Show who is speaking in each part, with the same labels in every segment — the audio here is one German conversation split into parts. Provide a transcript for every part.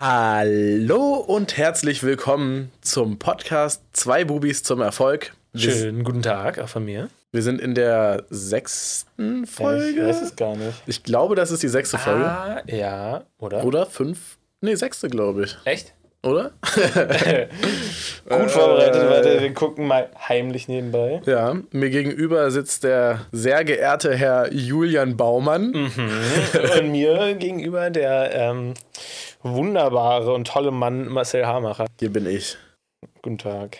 Speaker 1: Hallo und herzlich willkommen zum Podcast Zwei Bubis zum Erfolg. Wir,
Speaker 2: Schönen guten Tag auch von mir.
Speaker 1: wir sind in der sechsten Folge.
Speaker 2: Ich weiß es gar nicht.
Speaker 1: Ich glaube, das ist die sechste Folge.
Speaker 2: Ah, ja, oder?
Speaker 1: Oder fünf? Nee, sechste, glaube ich.
Speaker 2: Echt?
Speaker 1: Oder?
Speaker 2: Gut vorbereitet, warte, wir gucken mal heimlich nebenbei.
Speaker 1: Ja, mir gegenüber sitzt der sehr geehrte Herr Julian Baumann.
Speaker 2: Und mir gegenüber der ähm, wunderbare und tolle Mann Marcel Hamacher.
Speaker 1: Hier bin ich.
Speaker 2: Guten Tag.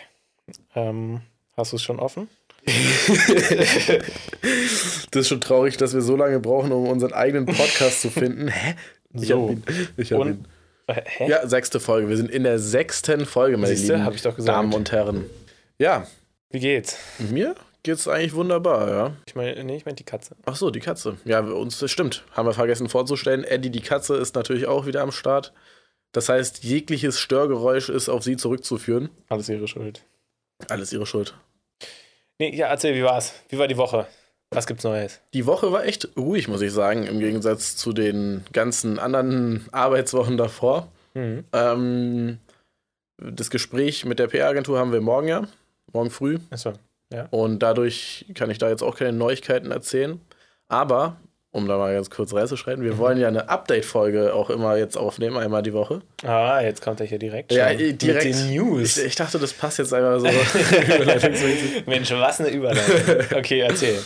Speaker 2: Ähm, hast du es schon offen?
Speaker 1: Das ist schon traurig, dass wir so lange brauchen, um unseren eigenen Podcast zu finden. Hä? Ich
Speaker 2: So.
Speaker 1: hab ihn. Ich hab
Speaker 2: Und-
Speaker 1: ihn.
Speaker 2: Äh, Hä?
Speaker 1: Ja, sechste Folge. Wir sind in der sechsten Folge, meine
Speaker 2: Siehste,
Speaker 1: lieben
Speaker 2: hab ich doch gesagt.
Speaker 1: Damen und Herren. Ja,
Speaker 2: Wie geht's?
Speaker 1: mir geht's eigentlich wunderbar, ja.
Speaker 2: Ich meine, nee, ich meine die Katze.
Speaker 1: Ach so, die Katze. Ja, uns das stimmt. Haben wir vergessen vorzustellen. Eddie, die Katze, ist natürlich auch wieder am Start. Das heißt, jegliches Störgeräusch ist auf sie zurückzuführen.
Speaker 2: Alles ihre Schuld.
Speaker 1: Alles ihre Schuld.
Speaker 2: Nee, ja, erzähl, wie war's? Wie war die Woche? Was gibt's Neues?
Speaker 1: Die Woche war echt ruhig, muss ich sagen, im Gegensatz zu den ganzen anderen Arbeitswochen davor.
Speaker 2: Mhm.
Speaker 1: Ähm, das Gespräch mit der PR-Agentur haben wir morgen ja, morgen früh.
Speaker 2: Achso.
Speaker 1: Und dadurch kann ich da jetzt auch keine Neuigkeiten erzählen. Aber, um da mal ganz kurz reinzuschreiten, wir wollen ja eine Update-Folge auch immer jetzt aufnehmen, einmal die Woche.
Speaker 2: Ah, jetzt kommt er hier direkt.
Speaker 1: Ja,
Speaker 2: schon
Speaker 1: direkt.
Speaker 2: Mit den News.
Speaker 1: Ich, ich dachte, das passt jetzt einfach so.
Speaker 2: Mensch, was eine Überleitung. Okay, erzähl.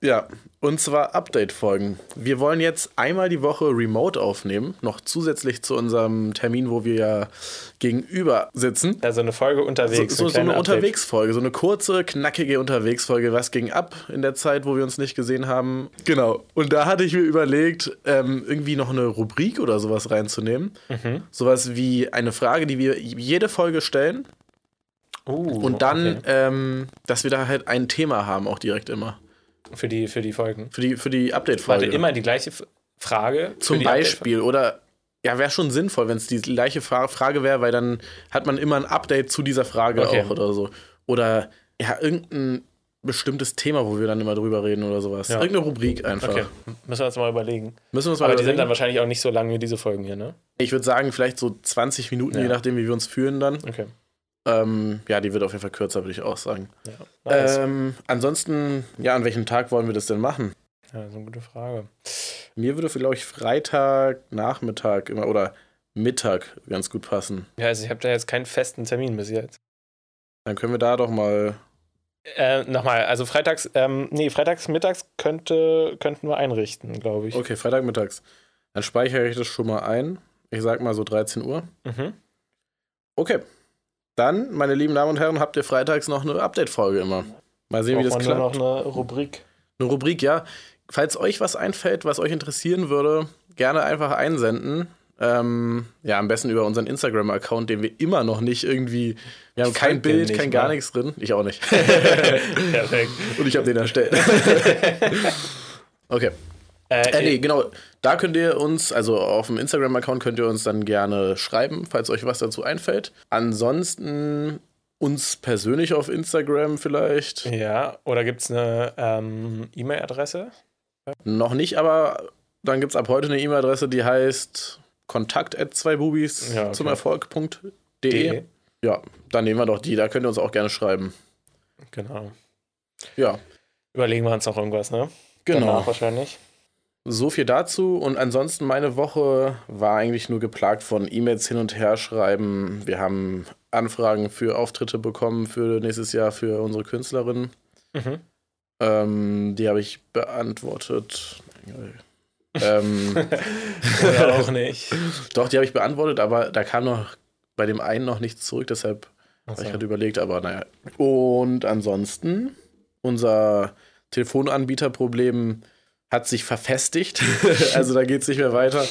Speaker 1: Ja, und zwar Update-Folgen. Wir wollen jetzt einmal die Woche remote aufnehmen, noch zusätzlich zu unserem Termin, wo wir ja gegenüber sitzen.
Speaker 2: Also eine Folge
Speaker 1: So,
Speaker 2: unterwegs.
Speaker 1: so, so
Speaker 2: kleine
Speaker 1: eine
Speaker 2: Update.
Speaker 1: Unterwegsfolge, so eine kurze, knackige Unterwegsfolge. Was ging ab in der Zeit, wo wir uns nicht gesehen haben? Genau. Und da hatte ich mir überlegt, ähm, irgendwie noch eine Rubrik oder sowas reinzunehmen.
Speaker 2: Mhm.
Speaker 1: Sowas wie eine Frage, die wir jede Folge stellen.
Speaker 2: Uh,
Speaker 1: Und dann,
Speaker 2: okay.
Speaker 1: ähm, dass wir da halt ein Thema haben, auch direkt immer.
Speaker 2: Für die, für die Folgen.
Speaker 1: Für die, für die
Speaker 2: Warte,
Speaker 1: Update-Folge.
Speaker 2: immer die gleiche Frage.
Speaker 1: Zum Beispiel. Oder ja, wäre schon sinnvoll, wenn es die gleiche Fra Frage wäre, weil dann hat man immer ein Update zu dieser Frage
Speaker 2: Okay.
Speaker 1: auch oder so. Oder ja, irgendein bestimmtes Thema, wo wir dann immer drüber reden oder sowas.
Speaker 2: Ja.
Speaker 1: Irgendeine Rubrik einfach.
Speaker 2: Okay, müssen wir uns mal überlegen.
Speaker 1: Müssen wir uns mal
Speaker 2: Aber die sind dann
Speaker 1: überlegen.
Speaker 2: wahrscheinlich auch nicht so lang wie diese Folgen hier, ne?
Speaker 1: Ich würde sagen, vielleicht so 20 Minuten,
Speaker 2: Ja.
Speaker 1: je nachdem, wie wir uns fühlen dann.
Speaker 2: Okay.
Speaker 1: Ähm, ja, die wird auf jeden Fall kürzer, würde ich auch sagen.
Speaker 2: Ja. Nice.
Speaker 1: Ähm, ansonsten, ja, an welchem Tag wollen wir das denn machen?
Speaker 2: ja, so eine gute Frage.
Speaker 1: Mir würde, glaube ich, Freitag, Nachmittag immer oder Mittag ganz gut passen.
Speaker 2: Ja, also ich habe da jetzt keinen festen Termin bis jetzt.
Speaker 1: Dann können wir da doch mal.
Speaker 2: Äh, nochmal, also freitags, ähm, nee, freitags mittags könnte, könnten wir einrichten, glaube ich.
Speaker 1: Okay, Freitagmittags. Dann speichere ich das schon mal ein. Ich sag mal so 13 Uhr.
Speaker 2: Mhm.
Speaker 1: Okay. Dann, meine lieben Damen und Herren, habt ihr freitags noch eine Update-Folge immer. Mal sehen, wie das
Speaker 2: Braucht man nur
Speaker 1: klappt.
Speaker 2: noch eine Rubrik.
Speaker 1: Eine Rubrik, ja. Falls euch was einfällt, was euch interessieren würde, gerne einfach einsenden. Ähm, ja, am besten über unseren Instagram-Account, den wir immer noch nicht irgendwie. Wir haben
Speaker 2: Ich
Speaker 1: kein Bild, kein gar
Speaker 2: mal.
Speaker 1: nichts drin. Ich auch nicht.
Speaker 2: Perfekt.
Speaker 1: Und ich habe den erstellt. okay.
Speaker 2: Äh,
Speaker 1: Äh, nee, genau. Da könnt ihr uns, also auf dem Instagram-Account könnt ihr uns dann gerne schreiben, falls euch was dazu einfällt. Ansonsten uns persönlich auf Instagram vielleicht.
Speaker 2: Ja, oder gibt es eine ähm, E-Mail-Adresse?
Speaker 1: Noch nicht, aber dann gibt es ab heute eine E-Mail-Adresse, die heißt kontakt zweibubis
Speaker 2: Ja, okay.
Speaker 1: zum Erfolg.de.
Speaker 2: De.
Speaker 1: Ja, dann nehmen wir doch die, da könnt ihr uns auch gerne schreiben.
Speaker 2: Genau.
Speaker 1: Ja,
Speaker 2: Überlegen wir uns noch irgendwas, ne?
Speaker 1: genau.
Speaker 2: Danach wahrscheinlich.
Speaker 1: So viel dazu. Und ansonsten meine Woche war eigentlich nur geplagt von E-Mails hin und her schreiben. Wir haben Anfragen für Auftritte bekommen für nächstes Jahr für unsere Künstlerin.
Speaker 2: Mhm.
Speaker 1: Ähm, die habe ich beantwortet. ähm,
Speaker 2: Oder auch nicht.
Speaker 1: doch, die habe ich beantwortet, aber da kam noch bei dem einen noch nichts zurück, deshalb habe ich gerade überlegt, aber naja. Und ansonsten, unser Telefonanbieterproblem hat sich verfestigt. also da geht es nicht mehr weiter.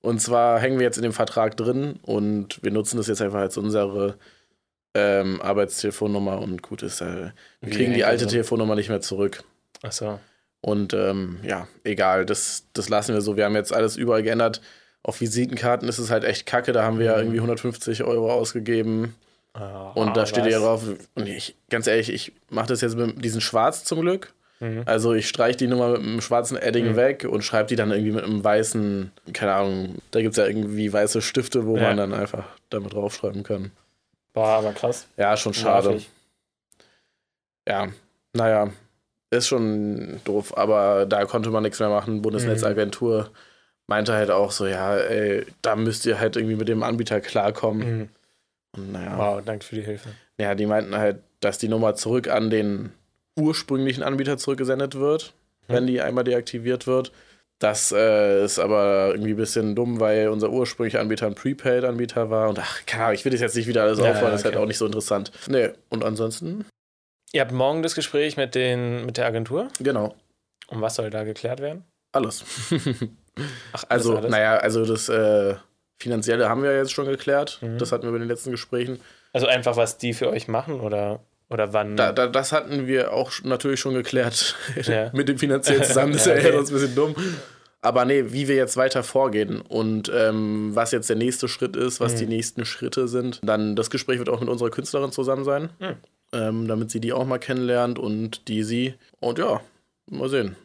Speaker 1: Und zwar hängen wir jetzt in dem Vertrag drin und wir nutzen das jetzt einfach als unsere ähm, Arbeitstelefonnummer und gut ist, äh, wir kriegen die alte
Speaker 2: das?
Speaker 1: Telefonnummer nicht mehr zurück.
Speaker 2: Achso.
Speaker 1: Und ähm, ja, egal, das, das lassen wir so. Wir haben jetzt alles überall geändert. Auf Visitenkarten ist es halt echt kacke. Da haben wir ja
Speaker 2: Mhm.
Speaker 1: irgendwie 150 Euro ausgegeben.
Speaker 2: Ah,
Speaker 1: Und da steht ja
Speaker 2: was?
Speaker 1: drauf, und ich, ganz ehrlich, ich mache das jetzt mit diesen Schwarz zum Glück.
Speaker 2: Mhm.
Speaker 1: Also ich streiche die Nummer mit einem schwarzen Edding
Speaker 2: Mhm.
Speaker 1: weg und schreibe die dann irgendwie mit einem weißen, keine Ahnung, da gibt es ja irgendwie weiße Stifte, wo
Speaker 2: Ja.
Speaker 1: man dann einfach damit draufschreiben kann.
Speaker 2: War aber krass.
Speaker 1: Ja, schon schade.
Speaker 2: Nervig.
Speaker 1: Ja, naja, ist schon doof, aber da konnte man nichts mehr machen. Bundesnetzagentur meinte halt auch so, ja, ey, da müsst ihr halt irgendwie mit dem Anbieter klarkommen.
Speaker 2: Mhm.
Speaker 1: Und naja,
Speaker 2: Wow, danke für die Hilfe.
Speaker 1: ja, die meinten halt, dass die Nummer zurück an den ursprünglichen Anbieter zurückgesendet wird,
Speaker 2: Mhm.
Speaker 1: wenn die einmal deaktiviert wird. Das äh, ist aber irgendwie ein bisschen dumm, weil unser ursprünglicher Anbieter ein Prepaid-Anbieter war. Und ach, Ahnung, ich will das jetzt nicht wieder alles
Speaker 2: Ja,
Speaker 1: aufrollen, das ist
Speaker 2: okay.
Speaker 1: halt auch nicht so interessant. Nee, und ansonsten,
Speaker 2: Ihr habt morgen das Gespräch mit, den, mit der Agentur.
Speaker 1: genau,
Speaker 2: Und was soll da geklärt werden?
Speaker 1: alles.
Speaker 2: Ach, alles,
Speaker 1: Also,
Speaker 2: alles?
Speaker 1: naja, also das äh, Finanzielle haben wir jetzt schon geklärt.
Speaker 2: Mhm.
Speaker 1: Das hatten wir bei den letzten Gesprächen.
Speaker 2: Also einfach, was die für euch machen oder, oder wann?
Speaker 1: Da, da, das hatten wir auch natürlich schon geklärt
Speaker 2: Ja.
Speaker 1: mit dem finanziellen zusammen. Das ist
Speaker 2: Ja,
Speaker 1: ja
Speaker 2: okay.
Speaker 1: sonst ein bisschen dumm. Aber nee, wie wir jetzt weiter vorgehen und ähm, was jetzt der nächste Schritt ist, was
Speaker 2: Mhm.
Speaker 1: die nächsten Schritte sind. Dann das Gespräch wird auch mit unserer Künstlerin zusammen sein,
Speaker 2: Mhm.
Speaker 1: ähm, damit sie die auch mal kennenlernt und die sie. Und ja, mal sehen.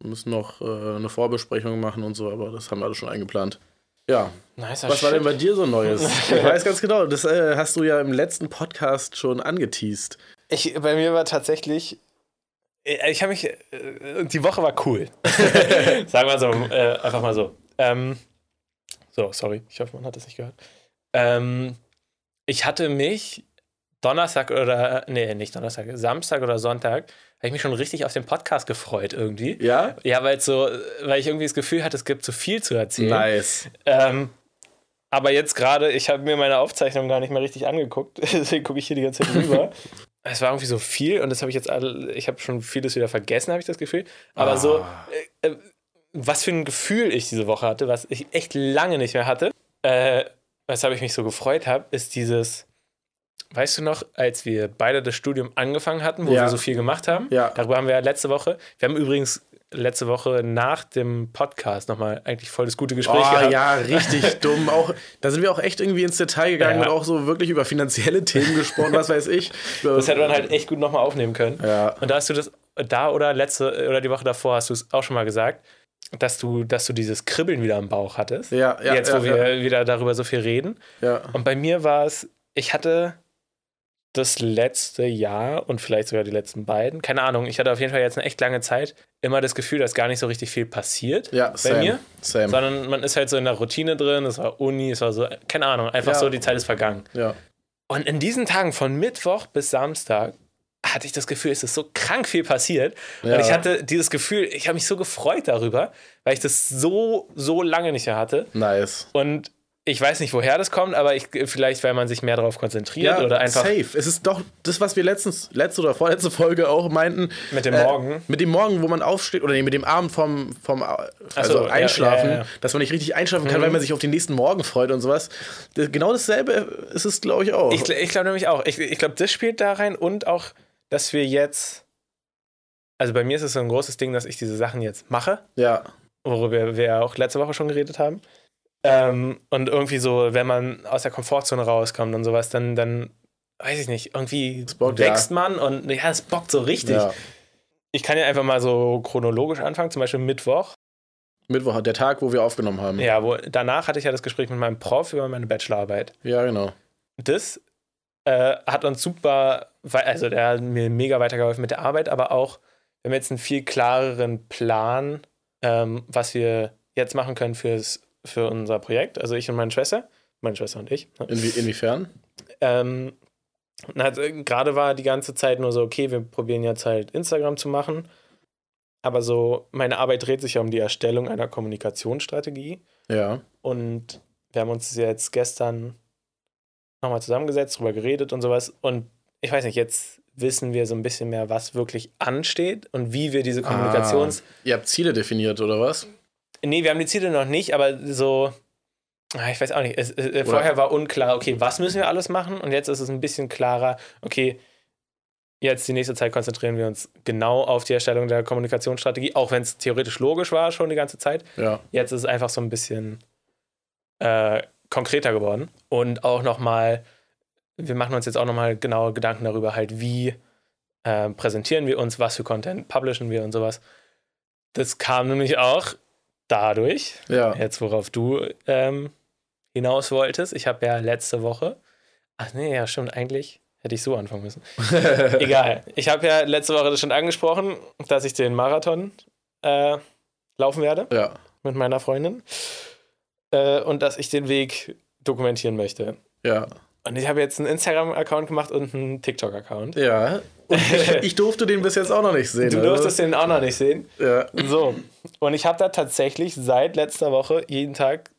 Speaker 1: Wir müssen noch äh, eine Vorbesprechung machen und so, aber das haben wir alles schon eingeplant. Ja,
Speaker 2: nice,
Speaker 1: was war denn bei dir so Neues? Ich weiß ganz genau, das äh, hast du ja im letzten Podcast schon angeteased.
Speaker 2: Ich, bei mir war tatsächlich. äh, Ich habe mich. äh, Die Woche war cool. Sagen wir so. Äh, einfach mal so. Ähm, so, sorry. Ich hoffe, man hat das nicht gehört. Ähm, ich hatte mich Donnerstag oder. Nee, nicht Donnerstag. Samstag oder Sonntag. Habe ich mich schon richtig auf den Podcast gefreut irgendwie.
Speaker 1: Ja?
Speaker 2: Ja, weil so, weil ich irgendwie das Gefühl hatte, es gibt zu viel zu erzählen.
Speaker 1: Nice.
Speaker 2: Ähm, aber jetzt gerade, ich habe mir meine Aufzeichnung gar nicht mehr richtig angeguckt, deswegen gucke ich hier die ganze Zeit rüber. es war irgendwie so viel und das habe ich jetzt alle, ich habe schon vieles wieder vergessen, habe ich das Gefühl. Aber
Speaker 1: Ah.
Speaker 2: so, äh, äh, was für ein Gefühl ich diese Woche hatte, was ich echt lange nicht mehr hatte, äh, weshalb ich mich so gefreut habe, ist dieses, weißt du noch, als wir beide das Studium angefangen hatten, wo
Speaker 1: Ja.
Speaker 2: wir so viel gemacht haben?
Speaker 1: Ja.
Speaker 2: Darüber haben wir ja letzte Woche, wir haben übrigens letzte Woche nach dem Podcast nochmal eigentlich voll das gute Gespräch
Speaker 1: Oh,
Speaker 2: gehabt.
Speaker 1: ja, richtig dumm. Auch, da sind wir auch echt irgendwie ins Detail gegangen
Speaker 2: Ja.
Speaker 1: und auch so wirklich über finanzielle Themen gesprochen, was weiß ich.
Speaker 2: Das hätte man halt echt gut nochmal aufnehmen können.
Speaker 1: Ja.
Speaker 2: Und da hast du das, da oder letzte oder die Woche davor hast du es auch schon mal gesagt, dass du, dass du dieses Kribbeln wieder im Bauch hattest.
Speaker 1: Ja, ja,
Speaker 2: Jetzt,
Speaker 1: ja,
Speaker 2: wo wir
Speaker 1: ja.
Speaker 2: wieder darüber so viel reden.
Speaker 1: ja.
Speaker 2: Und bei mir war es, ich hatte das letzte Jahr und vielleicht sogar die letzten beiden, keine Ahnung, ich hatte auf jeden Fall jetzt eine echt lange Zeit immer das Gefühl, dass gar nicht so richtig viel passiert
Speaker 1: Ja,
Speaker 2: bei
Speaker 1: same.
Speaker 2: mir,
Speaker 1: Same.
Speaker 2: sondern man ist halt so in der Routine drin, es war Uni, es war so, keine Ahnung, einfach
Speaker 1: Ja.
Speaker 2: so, die Zeit ist vergangen.
Speaker 1: Ja.
Speaker 2: Und in diesen Tagen von Mittwoch bis Samstag hatte ich das Gefühl, es ist so krank viel passiert.
Speaker 1: Ja.
Speaker 2: Und ich hatte dieses Gefühl, ich habe mich so gefreut darüber, weil ich das so, so lange nicht mehr hatte.
Speaker 1: Nice.
Speaker 2: Und ich weiß nicht, woher das kommt, aber ich, vielleicht, weil man sich mehr darauf konzentriert oder einfach
Speaker 1: safe. Es ist doch das, was wir letztens, letzte oder vorletzte Folge auch meinten.
Speaker 2: mit dem
Speaker 1: Äh,
Speaker 2: Morgen.
Speaker 1: Mit dem Morgen, wo man aufsteht, oder nee, mit dem Abend vom, vom also
Speaker 2: so, ja,
Speaker 1: Einschlafen,
Speaker 2: ja, ja, ja.
Speaker 1: dass man nicht richtig einschlafen kann,
Speaker 2: Mhm.
Speaker 1: weil man sich auf den nächsten Morgen freut und sowas. Genau dasselbe ist es, glaube ich, auch.
Speaker 2: Ich, ich glaube nämlich auch. Ich, ich glaube, das spielt da rein und auch, dass wir jetzt. Also bei mir ist es so ein großes Ding, dass ich diese Sachen jetzt mache.
Speaker 1: ja,
Speaker 2: worüber wir ja auch letzte Woche schon geredet haben. Ähm, und irgendwie so, wenn man aus der Komfortzone rauskommt und sowas, dann, dann weiß ich nicht, irgendwie
Speaker 1: bockt,
Speaker 2: wächst man und ja, es bockt so richtig.
Speaker 1: ja.
Speaker 2: Ich kann ja einfach mal so chronologisch anfangen, zum Beispiel Mittwoch.
Speaker 1: Mittwoch, der Tag, wo wir aufgenommen haben.
Speaker 2: Ja, wo, danach hatte ich ja das Gespräch mit meinem Prof über meine Bachelorarbeit.
Speaker 1: Ja, genau.
Speaker 2: Das äh, hat uns super, also der hat mir mega weitergeholfen mit der Arbeit, aber auch, wir haben jetzt einen viel klareren Plan, ähm, was wir jetzt machen können fürs, für unser Projekt. Also ich und meine Schwester, meine Schwester und ich. ne?
Speaker 1: Inwie inwiefern?
Speaker 2: Ähm, äh, gerade war die ganze Zeit nur so, okay, wir probieren jetzt halt Instagram zu machen. Aber so, meine Arbeit dreht sich ja um die Erstellung einer Kommunikationsstrategie.
Speaker 1: Ja.
Speaker 2: Und wir haben uns jetzt gestern nochmal zusammengesetzt, drüber geredet und sowas. Und ich weiß nicht, jetzt wissen wir so ein bisschen mehr, was wirklich ansteht und wie wir diese Kommunikations...
Speaker 1: Ihr habt Ziele definiert, oder was?
Speaker 2: Nee, wir haben die Ziele noch nicht, aber so... ah, Ich weiß auch nicht. Es, äh, vorher war unklar, okay, was müssen wir alles machen? Und jetzt ist es ein bisschen klarer, okay, jetzt die nächste Zeit konzentrieren wir uns genau auf die Erstellung der Kommunikationsstrategie, auch wenn es theoretisch logisch war schon die ganze Zeit.
Speaker 1: Ja.
Speaker 2: Jetzt ist es einfach so ein bisschen äh, konkreter geworden. Und auch nochmal, wir machen uns jetzt auch nochmal genaue Gedanken darüber, halt, wie äh, präsentieren wir uns, was für Content publishen wir und sowas. Das kam nämlich auch dadurch,
Speaker 1: Ja.
Speaker 2: jetzt worauf du ähm, hinaus wolltest. Ich habe ja letzte Woche, ach nee, ja stimmt, eigentlich hätte ich so anfangen müssen. Egal. Ich habe ja letzte Woche das schon angesprochen, dass ich den Marathon äh, laufen werde
Speaker 1: Ja.
Speaker 2: mit meiner Freundin äh, und dass ich den Weg dokumentieren möchte.
Speaker 1: Ja.
Speaker 2: Und ich habe jetzt einen Instagram-Account gemacht und einen TikTok-Account.
Speaker 1: Ja. Und ich, ich durfte den bis jetzt auch noch nicht sehen.
Speaker 2: Du
Speaker 1: also.
Speaker 2: durftest den auch noch nicht sehen.
Speaker 1: Ja.
Speaker 2: So. Und ich habe da tatsächlich seit letzter Woche jeden Tag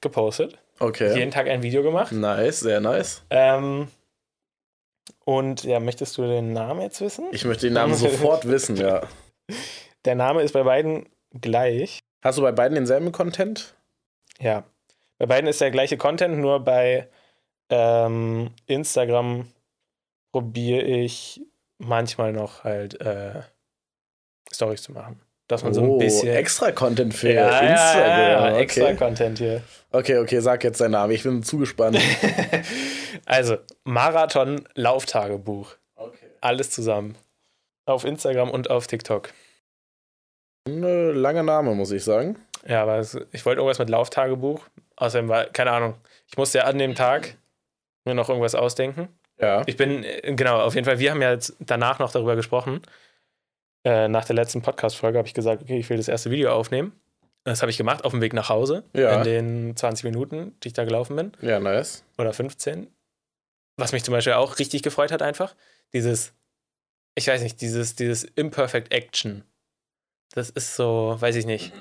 Speaker 2: gepostet.
Speaker 1: Okay.
Speaker 2: Jeden Tag ein Video gemacht.
Speaker 1: Nice, sehr nice.
Speaker 2: Ähm, und ja, möchtest du den Namen jetzt wissen?
Speaker 1: Ich möchte den Namen sofort wissen, ja.
Speaker 2: Der Name ist bei beiden gleich.
Speaker 1: Hast du bei beiden denselben Content?
Speaker 2: Ja. Bei beiden ist der gleiche Content, nur bei ähm, Instagram probiere ich manchmal noch halt äh, Stories zu machen. Dass man so ein bisschen.
Speaker 1: Oh, extra Content für
Speaker 2: ja,
Speaker 1: Instagram.
Speaker 2: Ja, ja,
Speaker 1: okay.
Speaker 2: extra Content hier.
Speaker 1: okay, okay, sag jetzt deinen Namen. Ich bin zugespannt.
Speaker 2: also, Marathon-Lauftagebuch.
Speaker 1: okay.
Speaker 2: Alles zusammen. Auf Instagram und auf TikTok.
Speaker 1: Ein langer Name, muss ich sagen.
Speaker 2: Ja, aber ich wollte irgendwas mit Lauftagebuch. Außerdem war, keine Ahnung, ich musste ja an dem Tag mir noch irgendwas ausdenken.
Speaker 1: Ja.
Speaker 2: Ich bin, äh, genau, auf jeden Fall, wir haben ja jetzt danach noch darüber gesprochen. Äh, nach der letzten Podcast-Folge habe ich gesagt, okay, ich will das erste Video aufnehmen. Das habe ich gemacht auf dem Weg nach Hause
Speaker 1: Ja.
Speaker 2: in den 20 Minuten, die ich da gelaufen bin.
Speaker 1: Ja, nice.
Speaker 2: Oder 15. Was mich zum Beispiel auch richtig gefreut hat, einfach. Dieses, ich weiß nicht, dieses, dieses Imperfect Action. Das ist so, weiß ich nicht.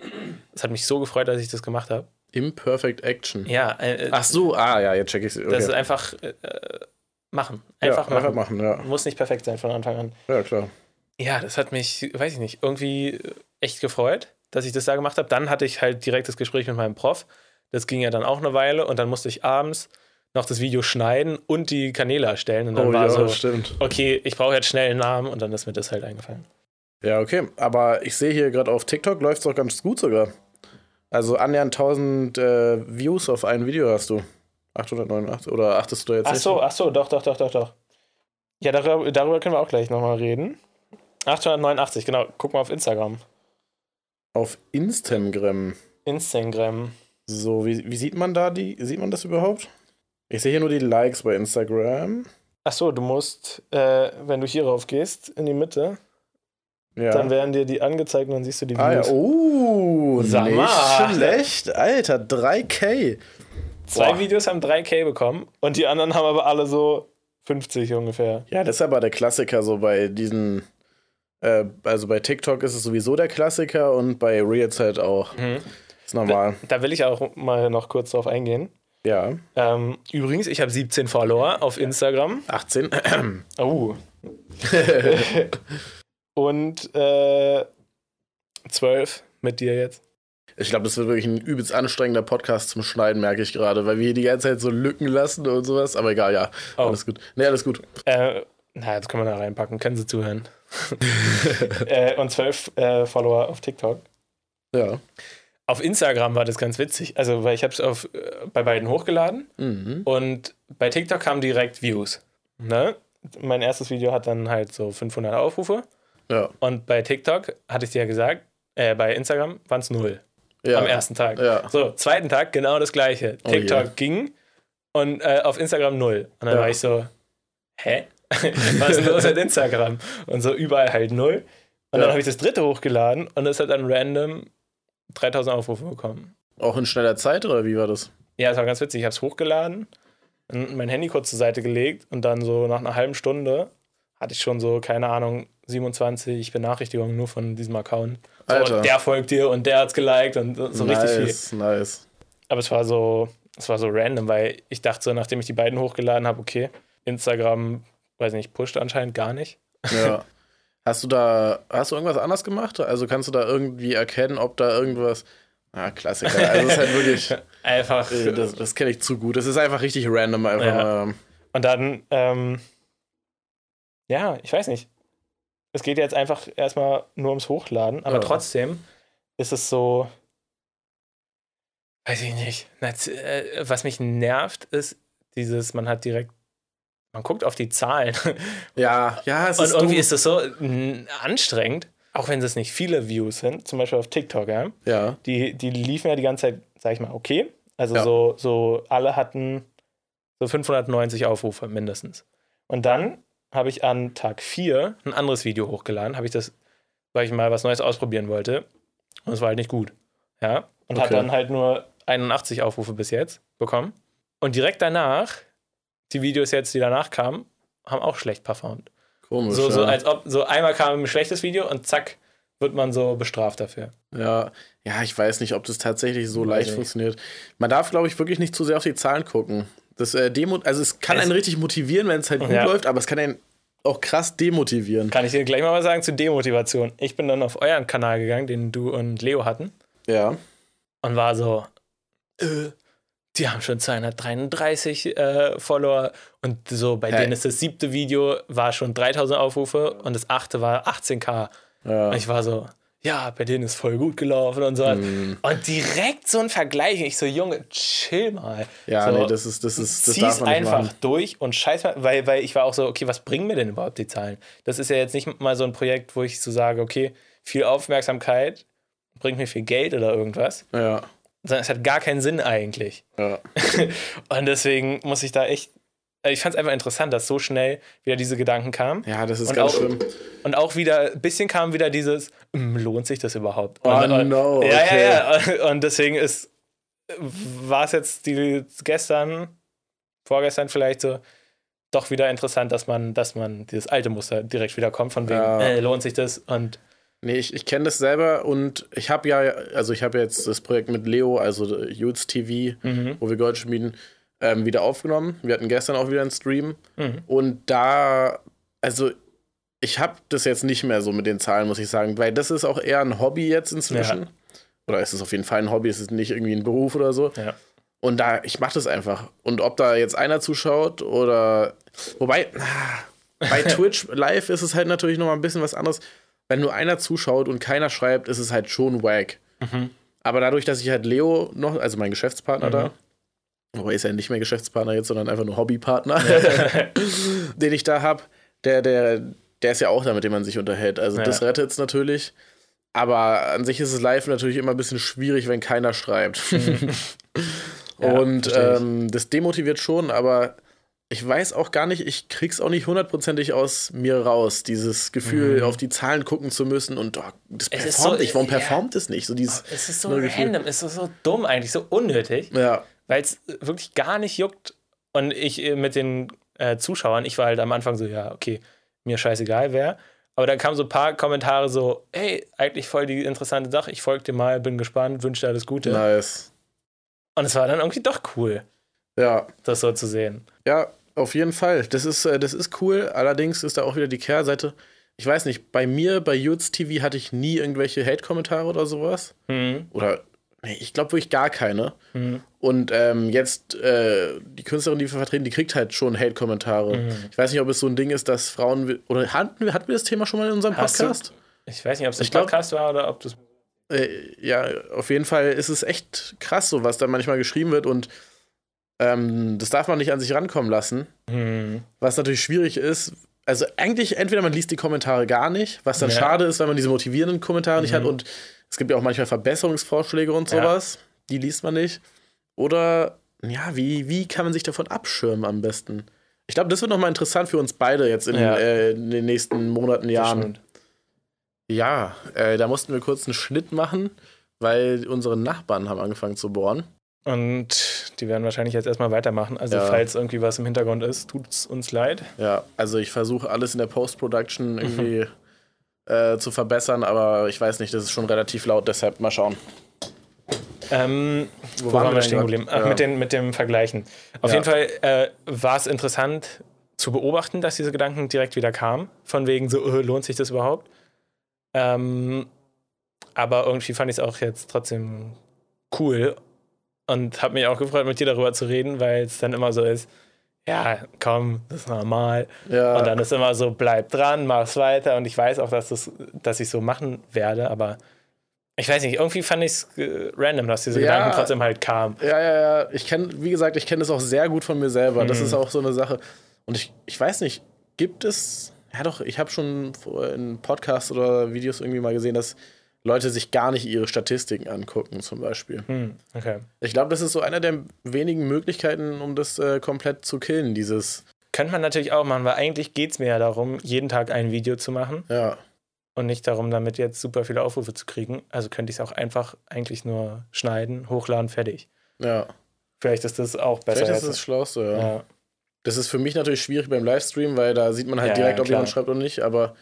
Speaker 2: Das hat mich so gefreut, dass ich das gemacht habe.
Speaker 1: Imperfect Action.
Speaker 2: Ja, äh,
Speaker 1: Ach so, ah ja, jetzt check ich Okay.
Speaker 2: das ist einfach äh, machen. Einfach
Speaker 1: ja,
Speaker 2: machen.
Speaker 1: Einfach machen, ja.
Speaker 2: Muss nicht perfekt sein von Anfang an.
Speaker 1: Ja, klar.
Speaker 2: Ja, das hat mich, weiß ich nicht, irgendwie echt gefreut, dass ich das da gemacht habe. Dann hatte ich halt direkt das Gespräch mit meinem Prof. Das ging ja dann auch eine Weile und dann musste ich abends noch das Video schneiden und die Kanäle erstellen. Und dann
Speaker 1: Oh
Speaker 2: war
Speaker 1: ja,
Speaker 2: so,
Speaker 1: stimmt.
Speaker 2: okay, ich brauche jetzt schnell einen Namen und dann ist mir das halt eingefallen.
Speaker 1: Ja, okay. Aber ich sehe hier gerade auf TikTok läuft es doch ganz gut sogar. Also annähernd 1000 äh, Views auf ein Video hast du. 889 oder achtest du da jetzt
Speaker 2: Ach
Speaker 1: nicht?
Speaker 2: so, ach so, doch, doch, doch, doch, doch. Ja, darüber, darüber können wir auch gleich nochmal reden. 889, genau. Guck mal auf Instagram.
Speaker 1: Auf Instagram.
Speaker 2: Instagram.
Speaker 1: So, wie, wie sieht man da die? Sieht man das überhaupt? Ich sehe hier nur die Likes bei Instagram.
Speaker 2: Ach so, du musst, äh, wenn du hier rauf gehst, in die Mitte,
Speaker 1: Ja.
Speaker 2: dann werden dir die angezeigt und dann siehst du die
Speaker 1: ah ja, oh,
Speaker 2: Sag
Speaker 1: nicht
Speaker 2: mal.
Speaker 1: schlecht. Alter, 3K.
Speaker 2: Zwei
Speaker 1: Boah.
Speaker 2: Videos haben 3K bekommen und die anderen haben aber alle so 50 ungefähr.
Speaker 1: Ja, das ist aber der Klassiker so bei diesen. Äh, also bei TikTok ist es sowieso der Klassiker und bei Reels halt auch.
Speaker 2: Mhm.
Speaker 1: Ist normal.
Speaker 2: Da will ich auch mal noch kurz drauf eingehen.
Speaker 1: Ja.
Speaker 2: Ähm, übrigens, ich habe 17 Follower auf Instagram.
Speaker 1: 18.
Speaker 2: Oh. und äh, 12 mit dir jetzt.
Speaker 1: Ich glaube, das wird wirklich ein übelst anstrengender Podcast zum Schneiden, merke ich gerade, weil wir hier die ganze Zeit so Lücken lassen und sowas. Aber egal, ja.
Speaker 2: Oh.
Speaker 1: Alles gut. Nee, alles gut.
Speaker 2: Äh, na, das können wir da reinpacken, können Sie zuhören. äh, und 12 äh, Follower auf TikTok.
Speaker 1: Ja.
Speaker 2: Auf Instagram war das ganz witzig. Also, weil ich habe es äh, bei beiden hochgeladen
Speaker 1: Mhm.
Speaker 2: und bei TikTok kamen direkt Views. Ne? Mein erstes Video hat dann halt so 500 Aufrufe
Speaker 1: Ja.
Speaker 2: und bei TikTok hatte ich dir ja gesagt, äh, bei Instagram waren es null
Speaker 1: ja.
Speaker 2: am ersten Tag.
Speaker 1: Ja.
Speaker 2: So, zweiten Tag genau das gleiche.
Speaker 1: Oh
Speaker 2: TikTok
Speaker 1: je.
Speaker 2: ging und äh, auf Instagram null. Und dann war ich so, hä? Was ist los mit Instagram? Und so überall halt null. Und dann
Speaker 1: Ja.
Speaker 2: habe ich das dritte hochgeladen und es hat dann random 3000 Aufrufe bekommen.
Speaker 1: Auch in schneller Zeit oder wie war das?
Speaker 2: Ja, es war ganz witzig. Ich habe es hochgeladen, und mein Handy kurz zur Seite gelegt und dann so nach einer halben Stunde hatte ich schon so, keine Ahnung, 27 Benachrichtigungen nur von diesem Account. So,
Speaker 1: Alter.
Speaker 2: der folgt dir und der hat's geliked und so so richtig viel.
Speaker 1: nice, nice.
Speaker 2: Aber es war so, es war so random, weil ich dachte so, nachdem ich die beiden hochgeladen habe, okay, Instagram, weiß nicht, pusht anscheinend gar nicht.
Speaker 1: Ja. Hast du da, hast du irgendwas anders gemacht? Also kannst du da irgendwie erkennen, ob da irgendwas. Ah, Klassiker. Also es ist halt wirklich,
Speaker 2: Einfach.
Speaker 1: äh, das, das kenne ich zu gut. Das ist einfach richtig random. Einfach
Speaker 2: Ja.
Speaker 1: mal.
Speaker 2: Und dann, ähm, ja, ich weiß nicht. Es geht jetzt einfach erstmal nur ums Hochladen, aber
Speaker 1: Ja.
Speaker 2: trotzdem ist es so, weiß ich nicht. Äh, Was mich nervt, ist dieses, man hat direkt man guckt auf die Zahlen.
Speaker 1: Ja, ja, es
Speaker 2: Und
Speaker 1: ist
Speaker 2: irgendwie
Speaker 1: dumm.
Speaker 2: ist das so anstrengend, auch wenn es nicht viele Views sind, zum Beispiel auf TikTok, ja.
Speaker 1: Ja,
Speaker 2: Die, die liefen ja die ganze Zeit, sag ich mal, okay. Also
Speaker 1: Ja.
Speaker 2: so, so alle hatten so 590 Aufrufe mindestens. Und dann habe ich an Tag 4 ein anderes Video hochgeladen, habe ich das, weil ich mal was Neues ausprobieren wollte. Und es war halt nicht gut. Ja. Und hat
Speaker 1: Okay.
Speaker 2: dann halt nur 81 Aufrufe bis jetzt bekommen. Und direkt danach, die Videos jetzt, die danach kamen, haben auch schlecht performt.
Speaker 1: komisch.
Speaker 2: So, so
Speaker 1: ja.
Speaker 2: als ob so einmal kam ein schlechtes Video und zack, wird man so bestraft dafür.
Speaker 1: Ja, ja, ich weiß nicht, ob das tatsächlich so
Speaker 2: Weiß
Speaker 1: leicht
Speaker 2: nicht.
Speaker 1: funktioniert. Man darf, glaube ich, wirklich nicht zu sehr auf die Zahlen gucken. Das äh, Demo, also es kann
Speaker 2: Es-
Speaker 1: einen richtig motivieren, wenn es halt gut
Speaker 2: Ja.
Speaker 1: läuft, aber es kann einen auch krass demotivieren.
Speaker 2: Kann ich dir gleich mal was sagen zu Demotivation. Ich bin dann auf euren Kanal gegangen, den du und Leo hatten,
Speaker 1: Ja,
Speaker 2: und war so, äh, die haben schon 233 äh, Follower und so bei
Speaker 1: Hey.
Speaker 2: denen ist das siebte Video war schon 3000 Aufrufe und das achte war 18k.
Speaker 1: ja.
Speaker 2: Und ich war so, ja, bei denen ist voll gut gelaufen und so.
Speaker 1: Mm.
Speaker 2: Und direkt so ein Vergleich. Ich so, Junge, chill mal.
Speaker 1: ja,
Speaker 2: so,
Speaker 1: nee, das ist, das ist, das
Speaker 2: zieh's einfach
Speaker 1: machen.
Speaker 2: durch und scheiß mal, weil, weil ich war auch so, okay, was bringen mir denn überhaupt die Zahlen? Das ist ja jetzt nicht mal so ein Projekt, wo ich so sage, okay, viel Aufmerksamkeit bringt mir viel Geld oder irgendwas,
Speaker 1: Ja,
Speaker 2: es hat gar keinen Sinn eigentlich.
Speaker 1: ja.
Speaker 2: Und deswegen muss ich da echt, ich fand es einfach interessant, dass so schnell wieder diese Gedanken kamen.
Speaker 1: Ja, das ist
Speaker 2: Und
Speaker 1: ganz
Speaker 2: auch-
Speaker 1: schlimm.
Speaker 2: Und auch wieder, ein bisschen kam wieder dieses, "Mm, lohnt sich das überhaupt?
Speaker 1: Oh,
Speaker 2: und, und,
Speaker 1: no,
Speaker 2: Ja,
Speaker 1: okay.
Speaker 2: ja, ja. Und deswegen ist, war es jetzt die, gestern, vorgestern vielleicht so, doch wieder interessant, dass man, dass man dieses alte Muster direkt wieder kommt, von wegen,
Speaker 1: Ja.
Speaker 2: äh, lohnt sich das? Und
Speaker 1: Nee, ich, ich kenne das selber und ich habe ja, also ich habe jetzt das Projekt mit Leo, also Youths TV,
Speaker 2: Mhm.
Speaker 1: wo wir Gold schmieden, ähm, wieder aufgenommen. Wir hatten gestern auch wieder einen Stream
Speaker 2: Mhm.
Speaker 1: und da, also ich habe das jetzt nicht mehr so mit den Zahlen, muss ich sagen, weil das ist auch eher ein Hobby jetzt inzwischen.
Speaker 2: Ja.
Speaker 1: Oder es ist auf jeden Fall ein Hobby, es ist nicht irgendwie ein Beruf oder so.
Speaker 2: ja.
Speaker 1: Und da, ich mache das einfach. Und ob da jetzt einer zuschaut oder. Wobei, bei Twitch live ist es halt natürlich nochmal ein bisschen was anderes. Wenn nur einer zuschaut und keiner schreibt, ist es halt schon wack.
Speaker 2: Mhm.
Speaker 1: Aber dadurch, dass ich halt Leo noch, also mein Geschäftspartner da, wobei ist ja nicht mehr Geschäftspartner jetzt, sondern einfach nur Hobbypartner, den ich da habe, der, der, der ist ja auch da, mit dem man sich unterhält. Also
Speaker 2: Ja.
Speaker 1: das rettet es natürlich. Aber an sich ist es live natürlich immer ein bisschen schwierig, wenn keiner schreibt.
Speaker 2: Ja,
Speaker 1: Und ähm, das demotiviert schon, aber ich weiß auch gar nicht, ich krieg's auch nicht hundertprozentig aus mir raus, dieses Gefühl, auf die Zahlen gucken zu müssen und oh, das
Speaker 2: Mhm. Es
Speaker 1: performt
Speaker 2: so-
Speaker 1: nicht. Warum
Speaker 2: ja.
Speaker 1: performt es nicht? So dieses,
Speaker 2: es ist so random, es ist so dumm eigentlich, so unnötig.
Speaker 1: ja,
Speaker 2: weil es wirklich gar nicht juckt. Und ich äh, mit den äh, Zuschauern, ich war halt am Anfang so, ja, okay, mir scheißegal wer. Aber dann kamen so ein paar Kommentare so, hey, eigentlich voll die interessante Sache, ich folge dir mal, bin gespannt, wünsche dir alles Gute.
Speaker 1: nice.
Speaker 2: Und es war dann irgendwie doch cool,
Speaker 1: Ja,
Speaker 2: das so zu sehen.
Speaker 1: Ja, auf jeden Fall. Das ist, äh, das ist cool. Allerdings ist da auch wieder die Kehrseite. Ich weiß nicht, bei mir, bei Jutz TV hatte ich nie irgendwelche Hate-Kommentare oder sowas.
Speaker 2: Mhm.
Speaker 1: Oder, nee, ich glaube wirklich gar keine.
Speaker 2: Mhm.
Speaker 1: Und ähm, jetzt, äh, die Künstlerin, die wir vertreten, die kriegt halt schon Hate-Kommentare.
Speaker 2: Mhm.
Speaker 1: Ich weiß nicht, ob es so ein Ding ist, dass Frauen. Oder hatten wir, hatten wir das Thema schon mal in unserem
Speaker 2: Hast du-
Speaker 1: Podcast?
Speaker 2: Ich weiß nicht, ob es ein
Speaker 1: glaub-
Speaker 2: Podcast war oder ob das.
Speaker 1: Äh, ja, auf jeden Fall ist es echt krass, so was da manchmal geschrieben wird. Und ähm, das darf man nicht an sich rankommen lassen.
Speaker 2: Mhm.
Speaker 1: Was natürlich schwierig ist. Also eigentlich, entweder man liest die Kommentare gar nicht, was dann
Speaker 2: Ja.
Speaker 1: schade ist, weil man diese motivierenden Kommentare nicht
Speaker 2: Mhm.
Speaker 1: hat. Und es gibt ja auch manchmal Verbesserungsvorschläge und
Speaker 2: Ja.
Speaker 1: sowas. Die liest man nicht. Oder, ja, wie, wie kann man sich davon abschirmen am besten? Ich glaube, das wird nochmal interessant für uns beide jetzt in,
Speaker 2: Ja.
Speaker 1: äh, in den nächsten Monaten, Jahren. Ja, äh, da mussten wir kurz einen Schnitt machen, weil unsere Nachbarn haben angefangen zu bohren.
Speaker 2: Und die werden wahrscheinlich jetzt erstmal weitermachen. Also,
Speaker 1: Ja.
Speaker 2: falls irgendwie was im Hintergrund ist, tut es uns leid.
Speaker 1: Ja, also ich versuche alles in der Post-Production irgendwie äh, zu verbessern, aber ich weiß nicht, das ist schon relativ laut, deshalb mal schauen.
Speaker 2: Ähm, wo,
Speaker 1: waren
Speaker 2: waren
Speaker 1: wir
Speaker 2: stehen geblieben? Ach,
Speaker 1: Ja.
Speaker 2: mit, den, mit dem Vergleichen. Auf
Speaker 1: Ja.
Speaker 2: jeden Fall äh, war es interessant zu beobachten, dass diese Gedanken direkt wieder kamen. Von wegen so, äh, lohnt sich das überhaupt? Ähm, aber irgendwie fand ich es auch jetzt trotzdem cool und habe mich auch gefreut, mit dir darüber zu reden, weil es dann immer so ist, ja, komm, das ist normal.
Speaker 1: Ja,
Speaker 2: Und dann ist immer so, bleib dran, mach's weiter. Und ich weiß auch, dass, das, dass ich so machen werde, aber ich weiß nicht, irgendwie fand ich es äh, random, dass diese
Speaker 1: Ja.
Speaker 2: Gedanken trotzdem halt kamen.
Speaker 1: ja, ja, ja. Ich kenne, wie gesagt, ich kenne das auch sehr gut von mir selber. Das
Speaker 2: Mhm.
Speaker 1: ist auch so eine Sache. Und ich, ich weiß nicht, gibt es, ja doch, ich habe schon in Podcasts oder Videos irgendwie mal gesehen, dass Leute sich gar nicht ihre Statistiken angucken, zum Beispiel.
Speaker 2: Hm, okay.
Speaker 1: Ich glaube, das ist so einer der wenigen Möglichkeiten, um das äh, komplett zu killen, dieses.
Speaker 2: Könnte man natürlich auch machen, weil eigentlich geht es mir ja darum, jeden Tag ein Video zu machen.
Speaker 1: Ja.
Speaker 2: Und nicht darum, damit jetzt super viele Aufrufe zu kriegen. Also könnte ich es auch einfach eigentlich nur schneiden, hochladen, fertig.
Speaker 1: Ja.
Speaker 2: Vielleicht ist das auch besser.
Speaker 1: Vielleicht ist das das Schlauste, ja.
Speaker 2: ja.
Speaker 1: Das ist für mich natürlich schwierig beim Livestream, weil da sieht man halt
Speaker 2: Ja,
Speaker 1: direkt,
Speaker 2: ja,
Speaker 1: ob jemand schreibt oder nicht, aber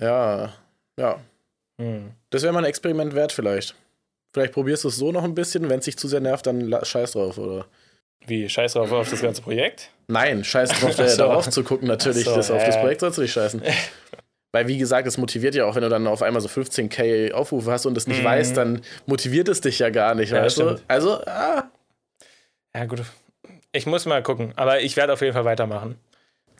Speaker 1: ja, ja.
Speaker 2: Hm.
Speaker 1: Das wäre mal ein Experiment wert, vielleicht. Vielleicht probierst du es so noch ein bisschen, wenn es dich zu sehr nervt, dann scheiß drauf, oder?
Speaker 2: Wie, scheiß drauf auf das ganze Projekt?
Speaker 1: Nein, scheiß drauf, äh,
Speaker 2: so.
Speaker 1: darauf zu gucken, natürlich.
Speaker 2: So,
Speaker 1: das, auf das. Projekt sollst du nicht scheißen. Weil, wie gesagt, es motiviert ja auch, wenn du dann auf einmal so 15k Aufrufe hast und es nicht
Speaker 2: Mhm.
Speaker 1: weißt, dann motiviert es dich ja gar nicht,
Speaker 2: Ja,
Speaker 1: weißt du? Also, ah,
Speaker 2: Ja, gut. Ich muss mal gucken. Aber ich werde auf jeden Fall weitermachen.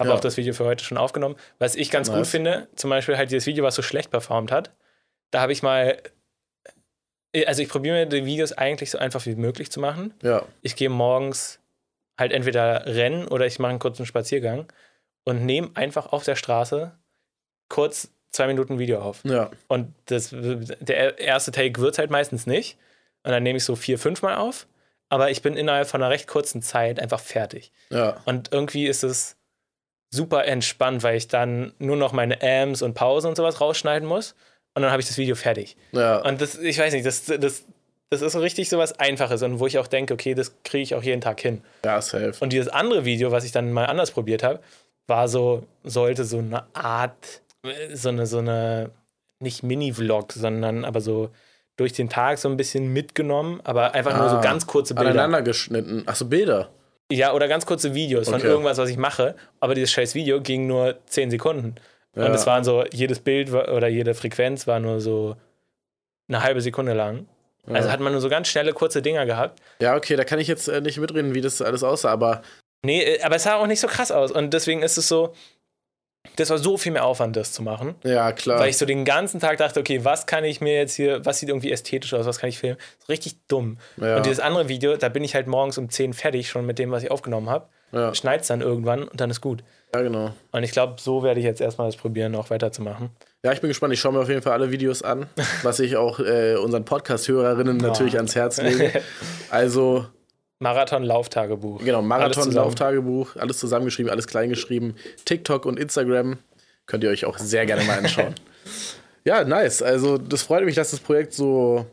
Speaker 2: Habe
Speaker 1: Ja.
Speaker 2: auch das Video für heute schon aufgenommen. Was ich ganz gut
Speaker 1: Nice.
Speaker 2: finde, zum Beispiel halt dieses Video, was so schlecht performt hat, da habe ich mal. Also ich probiere mir die Videos eigentlich so einfach wie möglich zu machen.
Speaker 1: ja,
Speaker 2: Ich gehe morgens halt entweder rennen oder ich mache einen kurzen Spaziergang und nehme einfach auf der Straße kurz zwei Minuten Video auf.
Speaker 1: ja,
Speaker 2: Und das, der erste Take wird halt meistens nicht. Und dann nehme ich so vier, fünf Mal auf. Aber ich bin innerhalb von einer recht kurzen Zeit einfach fertig.
Speaker 1: ja.
Speaker 2: Und irgendwie ist es super entspannt, weil ich dann nur noch meine Ams und Pausen und sowas rausschneiden muss. Und dann habe ich das Video fertig.
Speaker 1: ja.
Speaker 2: Und das, ich weiß nicht, das, das, das ist so richtig so was Einfaches und wo ich auch denke, okay, das kriege ich auch jeden Tag hin.
Speaker 1: Ja, safe.
Speaker 2: Und dieses andere Video, was ich dann mal anders probiert habe, war so, sollte so eine Art, so eine, so eine, nicht Mini-Vlog, sondern aber so durch den Tag so ein bisschen mitgenommen, aber einfach nur so
Speaker 1: Ah,
Speaker 2: ganz kurze Bilder.
Speaker 1: Aneinander geschnitten. Achso, Bilder.
Speaker 2: Ja, oder ganz kurze Videos von
Speaker 1: Okay.
Speaker 2: irgendwas, was ich mache, aber dieses scheiß Video ging nur 10 Sekunden.
Speaker 1: Ja.
Speaker 2: Und es waren so, jedes Bild oder jede Frequenz war nur so eine halbe Sekunde lang. Also
Speaker 1: ja.
Speaker 2: hat man nur so ganz schnelle, kurze Dinger gehabt.
Speaker 1: ja, okay, da kann ich jetzt äh, nicht mitreden, wie das alles aussah, aber
Speaker 2: Nee, äh, aber es sah auch nicht so krass aus. Und deswegen ist es so, das war so viel mehr Aufwand, das zu machen.
Speaker 1: ja, klar.
Speaker 2: Weil ich so den ganzen Tag dachte, okay, was kann ich mir jetzt hier, was sieht irgendwie ästhetisch aus, was kann ich filmen? Richtig dumm.
Speaker 1: ja,
Speaker 2: Und dieses andere Video, da bin ich halt morgens um 10 fertig schon mit dem, was ich aufgenommen habe.
Speaker 1: ja,
Speaker 2: Schneid's dann irgendwann und dann ist gut.
Speaker 1: Ja, genau.
Speaker 2: Und ich glaube, so werde ich jetzt erstmal das probieren, auch weiterzumachen.
Speaker 1: Ja, ich bin gespannt. Ich schaue mir auf jeden Fall alle Videos an, was ich auch äh, unseren Podcast-Hörerinnen natürlich ans Herz lege. Also,
Speaker 2: Marathon-Lauftagebuch.
Speaker 1: genau,
Speaker 2: Alles
Speaker 1: Marathon,
Speaker 2: zusammen.
Speaker 1: Lauftagebuch, alles zusammengeschrieben, alles kleingeschrieben. TikTok und Instagram könnt ihr euch auch sehr gerne mal anschauen. ja, nice. Also, das freut mich, dass das Projekt so,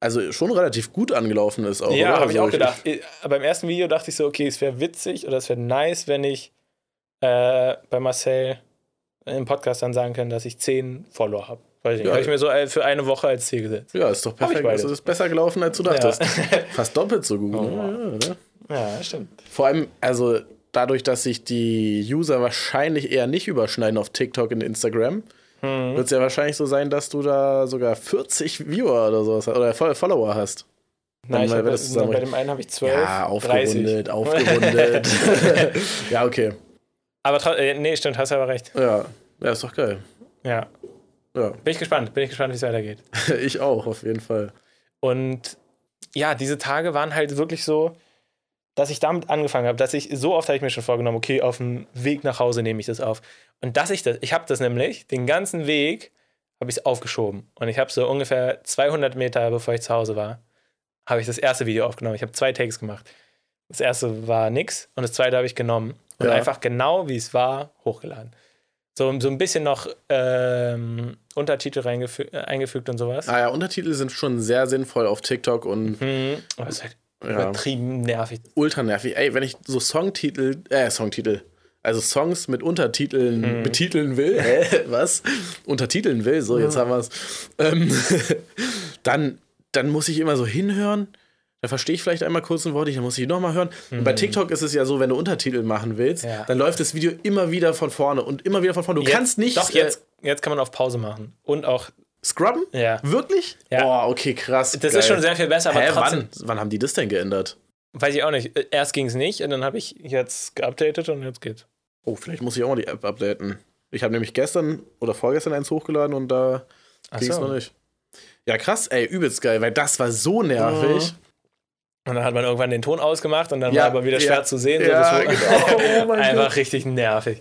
Speaker 1: also schon relativ gut angelaufen ist. Auch,
Speaker 2: Ja, habe ich
Speaker 1: Also
Speaker 2: auch gedacht. Ich, beim ersten Video dachte ich so, okay, es wäre witzig oder es wäre nice, wenn ich äh, bei Marcel im Podcast dann sagen kann, dass ich 10 Follower habe. Weiß ich.
Speaker 1: Ja.
Speaker 2: Habe ich mir so äh, für eine Woche als Ziel gesetzt.
Speaker 1: Ja, ist doch perfekt. Also, ist besser gelaufen, als du dachtest. Fast doppelt so gut.
Speaker 2: Oh.
Speaker 1: ne? Ja?
Speaker 2: Ja, stimmt.
Speaker 1: Vor allem, also dadurch, dass sich die User wahrscheinlich eher nicht überschneiden auf TikTok und Instagram,
Speaker 2: Hm.
Speaker 1: wird es ja wahrscheinlich so sein, dass du da sogar 40 Viewer oder sowas oder Fol- Follower hast.
Speaker 2: Na, ich hab,
Speaker 1: das
Speaker 2: bei dem einen habe ich 12.
Speaker 1: Ja,
Speaker 2: 30.
Speaker 1: aufgerundet, aufgerundet. ja, okay.
Speaker 2: Aber äh, nee, stimmt, hast aber recht.
Speaker 1: Ja. ja, ist doch geil.
Speaker 2: Ja.
Speaker 1: Ja,
Speaker 2: Bin ich gespannt. Bin ich gespannt, wie es weitergeht.
Speaker 1: ich auch, auf jeden Fall.
Speaker 2: Und ja, diese Tage waren halt wirklich so, dass ich damit angefangen habe, dass ich, so oft habe ich mir schon vorgenommen, okay, auf dem Weg nach Hause nehme ich das auf. Und dass ich das, ich habe das nämlich, den ganzen Weg habe ich es aufgeschoben. Und ich habe so ungefähr 200 Meter, bevor ich zu Hause war, habe ich das erste Video aufgenommen. Ich habe zwei Takes gemacht. Das erste war nix und das zweite habe ich genommen und
Speaker 1: Ja.
Speaker 2: einfach genau wie es war, hochgeladen. So, so ein bisschen noch ähm, Untertitel äh, eingefügt und sowas.
Speaker 1: Ah ja, Untertitel sind schon sehr sinnvoll auf TikTok und
Speaker 2: Mhm. Aber es ist halt
Speaker 1: ja,
Speaker 2: übertrieben nervig.
Speaker 1: ultra nervig. Ey, wenn ich so Songtitel, äh, Songtitel, also Songs mit Untertiteln
Speaker 2: Mhm.
Speaker 1: betiteln will, hä, was? Untertiteln will, so, jetzt haben wir es. Ähm, dann, dann muss ich immer so hinhören. Da verstehe ich vielleicht einmal kurz ein Wort, dann muss ich nochmal hören. Und bei TikTok ist es ja so, wenn du Untertitel machen willst,
Speaker 2: Mhm. Ja.
Speaker 1: dann läuft das Video immer wieder von vorne und immer wieder von vorne. Du
Speaker 2: Jetzt-
Speaker 1: kannst nicht
Speaker 2: Doch, jetzt, jetzt kann man auf Pause machen. Und auch,
Speaker 1: äh, scrubben?
Speaker 2: ja.
Speaker 1: Wirklich?
Speaker 2: Ja.
Speaker 1: Boah, okay, krass.
Speaker 2: Das
Speaker 1: geil.
Speaker 2: ist schon sehr viel besser, aber
Speaker 1: Hä,
Speaker 2: trotzdem.
Speaker 1: wann, wann haben die das denn geändert?
Speaker 2: Weiß ich auch nicht. Erst ging es nicht und dann habe ich jetzt geupdatet und jetzt geht's.
Speaker 1: Oh, vielleicht muss ich auch mal die App updaten. Ich habe nämlich gestern oder vorgestern eins hochgeladen und da ging es
Speaker 2: so.
Speaker 1: noch nicht. Ja, krass, ey, übelst geil, weil das war so nervig.
Speaker 2: Und dann hat man irgendwann den Ton ausgemacht und dann
Speaker 1: Ja,
Speaker 2: war aber wieder schwer
Speaker 1: ja,
Speaker 2: zu sehen.
Speaker 1: ja,
Speaker 2: so, war
Speaker 1: genau. Oh
Speaker 2: einfach
Speaker 1: Gott.
Speaker 2: richtig nervig.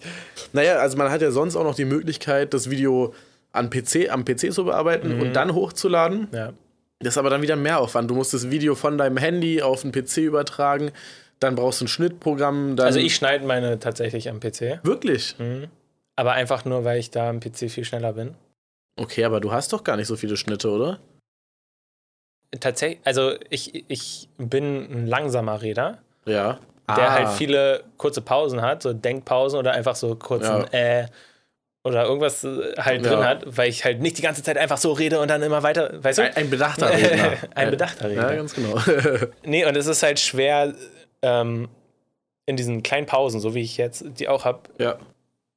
Speaker 1: Naja, also man hat ja sonst auch noch die Möglichkeit, das Video an PC, am PC zu bearbeiten
Speaker 2: Mhm.
Speaker 1: und dann hochzuladen.
Speaker 2: Ja.
Speaker 1: Das ist aber dann wieder mehr Aufwand. Du musst das Video von deinem Handy auf den PC übertragen. Dann brauchst du ein Schnittprogramm.
Speaker 2: Also ich schneide meine tatsächlich am PC.
Speaker 1: Wirklich?
Speaker 2: Aber einfach nur, weil ich da am PC viel schneller bin.
Speaker 1: Okay, aber du hast doch gar nicht so viele Schnitte, oder?
Speaker 2: Tatsächlich, also ich, ich bin ein langsamer Räder,
Speaker 1: Ja.
Speaker 2: der
Speaker 1: Ah.
Speaker 2: halt viele kurze Pausen hat, so Denkpausen oder einfach so kurzen äh oder irgendwas äh, halt
Speaker 1: Ja.
Speaker 2: drin hat, weil ich halt nicht die ganze Zeit einfach so rede und dann immer weiter, weißt du?
Speaker 1: Ein, ein bedachter Redner.
Speaker 2: Ein bedachter Redner.
Speaker 1: Ja, ganz genau.
Speaker 2: Nee, und es ist halt schwer, ähm, in diesen kleinen Pausen, so wie ich jetzt die auch habe,
Speaker 1: ja.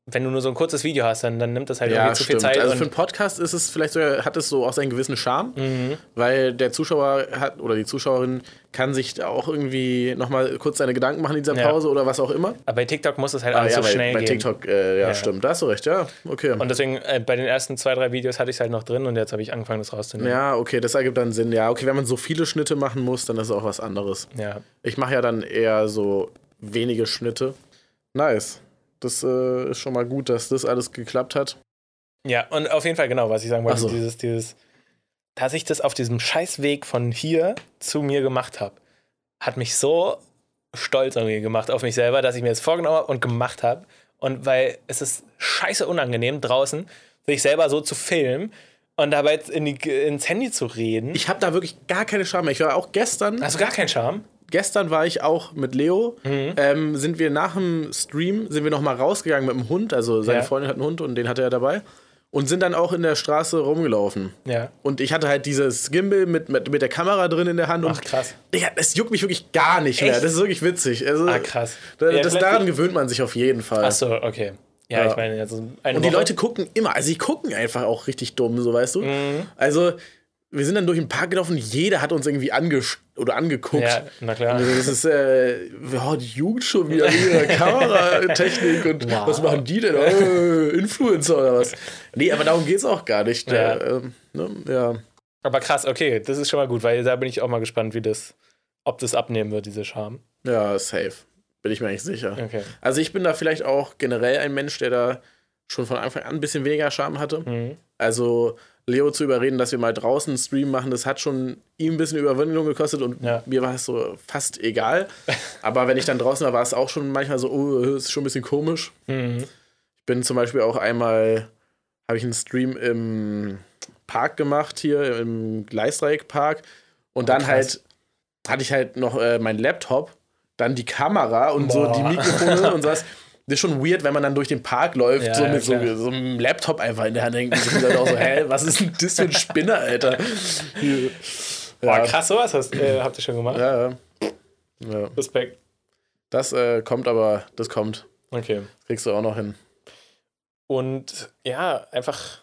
Speaker 2: Wenn du nur so ein kurzes Video hast, dann, dann nimmt das halt
Speaker 1: Ja,
Speaker 2: irgendwie zu viel
Speaker 1: stimmt.
Speaker 2: Zeit.
Speaker 1: Also für einen Podcast ist es vielleicht sogar, hat es so auch seinen gewissen Charme,
Speaker 2: Mhm.
Speaker 1: weil der Zuschauer hat oder die Zuschauerin kann sich auch irgendwie nochmal kurz seine Gedanken machen in dieser
Speaker 2: Ja.
Speaker 1: Pause oder was auch immer.
Speaker 2: aber bei TikTok muss es halt
Speaker 1: Ah,
Speaker 2: alles
Speaker 1: ja,
Speaker 2: so
Speaker 1: bei,
Speaker 2: schnell
Speaker 1: bei
Speaker 2: gehen.
Speaker 1: TikTok, äh, ja,
Speaker 2: Ja.
Speaker 1: stimmt. Da hast du recht, ja. Okay.
Speaker 2: Und deswegen, äh, bei den ersten zwei, drei Videos hatte ich es halt noch drin und jetzt habe ich angefangen, das rauszunehmen.
Speaker 1: ja, okay, das ergibt dann Sinn. Ja, okay, wenn man so viele Schnitte machen muss, dann ist es auch was anderes.
Speaker 2: Ja.
Speaker 1: Ich mache ja dann eher so wenige Schnitte. Nice. Das äh, ist schon mal gut, dass das alles geklappt hat.
Speaker 2: Ja, und auf jeden Fall genau, was ich sagen wollte,
Speaker 1: so.
Speaker 2: dieses, dieses, dass ich das auf diesem Scheißweg von hier zu mir gemacht habe, hat mich so stolz irgendwie gemacht auf mich selber, dass ich mir das vorgenommen habe und gemacht habe. Und weil es ist scheiße unangenehm, draußen sich selber so zu filmen und dabei in die, ins Handy zu reden.
Speaker 1: Ich habe da wirklich gar keine Scham mehr. Ich war auch gestern,
Speaker 2: Hast du gar keinen Charme?
Speaker 1: Gestern war ich auch mit Leo.
Speaker 2: Mhm.
Speaker 1: Ähm, sind wir nach dem Stream, sind wir noch mal rausgegangen mit dem Hund. Also seine
Speaker 2: Ja.
Speaker 1: Freundin hat einen Hund und den hatte er dabei. Und sind dann auch in der Straße rumgelaufen.
Speaker 2: Ja.
Speaker 1: Und ich hatte halt dieses Gimbal mit, mit, mit der Kamera drin in der Hand.
Speaker 2: Ach,
Speaker 1: Und
Speaker 2: krass.
Speaker 1: Digga, das juckt mich wirklich gar nicht mehr.
Speaker 2: Echt?
Speaker 1: Das ist wirklich witzig. Also,
Speaker 2: Ah, krass.
Speaker 1: Da,
Speaker 2: Ja,
Speaker 1: das, daran gewöhnt man sich auf jeden Fall.
Speaker 2: Ach so, okay. Ja,
Speaker 1: Ja.
Speaker 2: ich meine, also
Speaker 1: Und die
Speaker 2: Woche-
Speaker 1: Leute gucken immer, also die gucken einfach auch richtig dumm, so weißt du.
Speaker 2: Mhm.
Speaker 1: Also, wir sind dann durch den Park gelaufen, jeder hat uns irgendwie ange oder angeguckt.
Speaker 2: Ja, na klar.
Speaker 1: Das ist, äh, ja, die Jugend schon wieder mit ihrer Kameratechnik und
Speaker 2: Wow.
Speaker 1: was machen die denn? Äh, Influencer oder was? Nee, aber darum geht's auch gar nicht.
Speaker 2: Ja.
Speaker 1: Äh, ähm, ne? ja.
Speaker 2: Aber krass, okay, das ist schon mal gut, weil da bin ich auch mal gespannt, wie das, ob das abnehmen wird, diese Scham.
Speaker 1: ja, safe. Bin ich mir eigentlich sicher.
Speaker 2: Okay.
Speaker 1: Also ich bin da vielleicht auch generell ein Mensch, der da schon von Anfang an ein bisschen weniger Charme hatte.
Speaker 2: Mhm.
Speaker 1: Also Leo zu überreden, dass wir mal draußen einen Stream machen, das hat schon ihm ein bisschen Überwindung gekostet und
Speaker 2: Ja.
Speaker 1: mir war es so fast egal. Aber wenn ich dann draußen war, war es auch schon manchmal so, oh, das ist schon ein bisschen komisch.
Speaker 2: Mhm.
Speaker 1: Ich bin zum Beispiel auch einmal, habe ich einen Stream im Park gemacht, hier im Gleisdreieckpark. Und dann
Speaker 2: krass.
Speaker 1: halt hatte ich halt noch äh, meinen Laptop, dann die Kamera und so
Speaker 2: Boah.
Speaker 1: die Mikrofone und sowas. Das ist schon weird, wenn man dann durch den Park läuft,
Speaker 2: Ja,
Speaker 1: so
Speaker 2: ja,
Speaker 1: mit so,
Speaker 2: klar.
Speaker 1: so einem Laptop einfach in der Hand denken. sich die Leute auch so, hä, was ist denn das für ein Spinner, Alter? Hier.
Speaker 2: Boah,
Speaker 1: Ja,
Speaker 2: krass, sowas hast, äh, habt ihr schon gemacht.
Speaker 1: ja, ja. ja.
Speaker 2: Respekt.
Speaker 1: Das äh, kommt aber, das kommt.
Speaker 2: Okay.
Speaker 1: Das kriegst du auch noch hin.
Speaker 2: Und ja, einfach,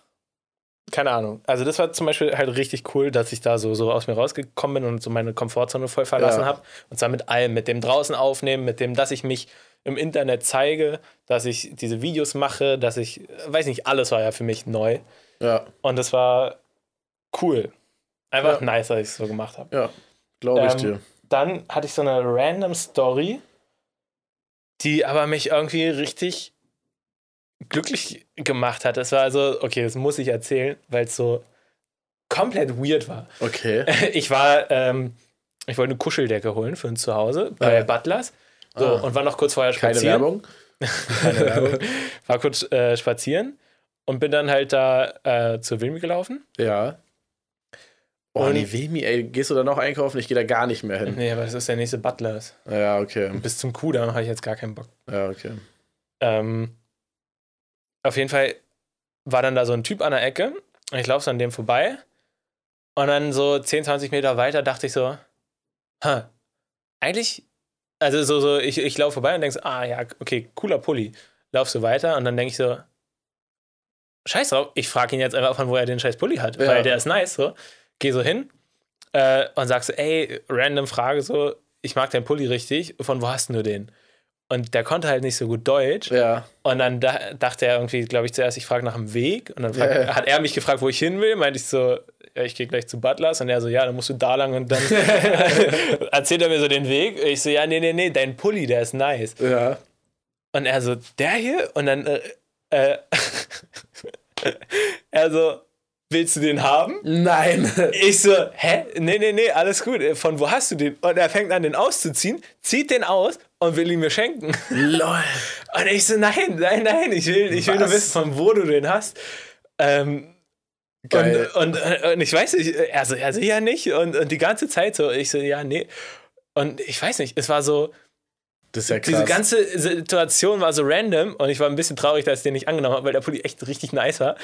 Speaker 2: keine Ahnung. Also, das war zum Beispiel halt richtig cool, dass ich da so, so aus mir rausgekommen bin und so meine Komfortzone voll verlassen
Speaker 1: Ja.
Speaker 2: habe. Und zwar mit allem, mit dem draußen aufnehmen, mit dem, dass ich mich im Internet zeige, dass ich diese Videos mache, dass ich, weiß nicht, alles war ja für mich neu.
Speaker 1: Ja,
Speaker 2: Und das war cool. Einfach
Speaker 1: Ja.
Speaker 2: nice, dass ich es so gemacht habe.
Speaker 1: ja, glaube ich
Speaker 2: Ähm,
Speaker 1: dir.
Speaker 2: Dann hatte ich so eine random Story, die aber mich irgendwie richtig glücklich gemacht hat. Das war also, okay, das muss ich erzählen, weil es so komplett weird war.
Speaker 1: Okay.
Speaker 2: Ich war, ähm, ich wollte eine Kuscheldecke holen für uns zu Hause bei
Speaker 1: Ah.
Speaker 2: Butlers. So,
Speaker 1: Ah.
Speaker 2: und war noch kurz vorher
Speaker 1: Keine
Speaker 2: spazieren.
Speaker 1: Werbung?
Speaker 2: Keine Werbung. War kurz äh, spazieren und bin dann halt da äh, zur Wilmi gelaufen.
Speaker 1: Ja. Oh,
Speaker 2: Und-
Speaker 1: nee, Wilmi, ey, gehst du da noch einkaufen? Ich gehe da gar nicht mehr hin.
Speaker 2: Nee, aber das ist der nächste Butlers.
Speaker 1: Ja, okay.
Speaker 2: Bis zum Kudamm habe ich jetzt gar keinen Bock.
Speaker 1: Ja, okay.
Speaker 2: Ähm, auf jeden Fall war dann da so ein Typ an der Ecke und ich laufe so an dem vorbei und dann so 10, 20 Meter weiter dachte ich so, ha, eigentlich, also so, so ich, ich laufe vorbei und denke so, ah ja, okay, cooler Pulli. Lauf so weiter und dann denke ich so, scheiß drauf, ich frage ihn jetzt einfach, von wo er den scheiß Pulli hat,
Speaker 1: Ja.
Speaker 2: weil der ist nice, so. Geh so hin äh, und sag so, ey, random Frage so, ich mag deinen Pulli richtig, von wo hast du den? Und der konnte halt nicht so gut Deutsch.
Speaker 1: Ja.
Speaker 2: Und dann da, dachte er irgendwie, glaube ich, zuerst, ich frage nach dem Weg. Und dann frag,
Speaker 1: Ja.
Speaker 2: hat er mich gefragt, wo ich hin will. Meinte ich so, ja, ich gehe gleich zu Butlers. Und er so, ja, dann musst du da lang. Und dann erzählt er mir so den Weg. Ich so, ja, nee, nee, nee, dein Pulli, der ist nice.
Speaker 1: Ja.
Speaker 2: Und er so, der hier? Und dann, äh, äh, er so, willst du den haben?
Speaker 1: Nein.
Speaker 2: Ich so, hä? Nee, nee, nee, alles gut. Von wo hast du den? Und er fängt an, den auszuziehen, zieht den aus und will ihn mir schenken.
Speaker 1: Lol.
Speaker 2: Und ich so, nein, nein, nein, ich will, ich will nur wissen, von wo du den hast. Ähm,
Speaker 1: Geil.
Speaker 2: und, und, und ich weiß nicht, er so, ja, nicht. Und, und die ganze Zeit so, ich so, ja, nee. Und ich weiß nicht, es war so,
Speaker 1: Das ist ja krass.
Speaker 2: diese ganze Situation war so random und ich war ein bisschen traurig, dass ich den nicht angenommen habe, weil der Pulli echt richtig nice war.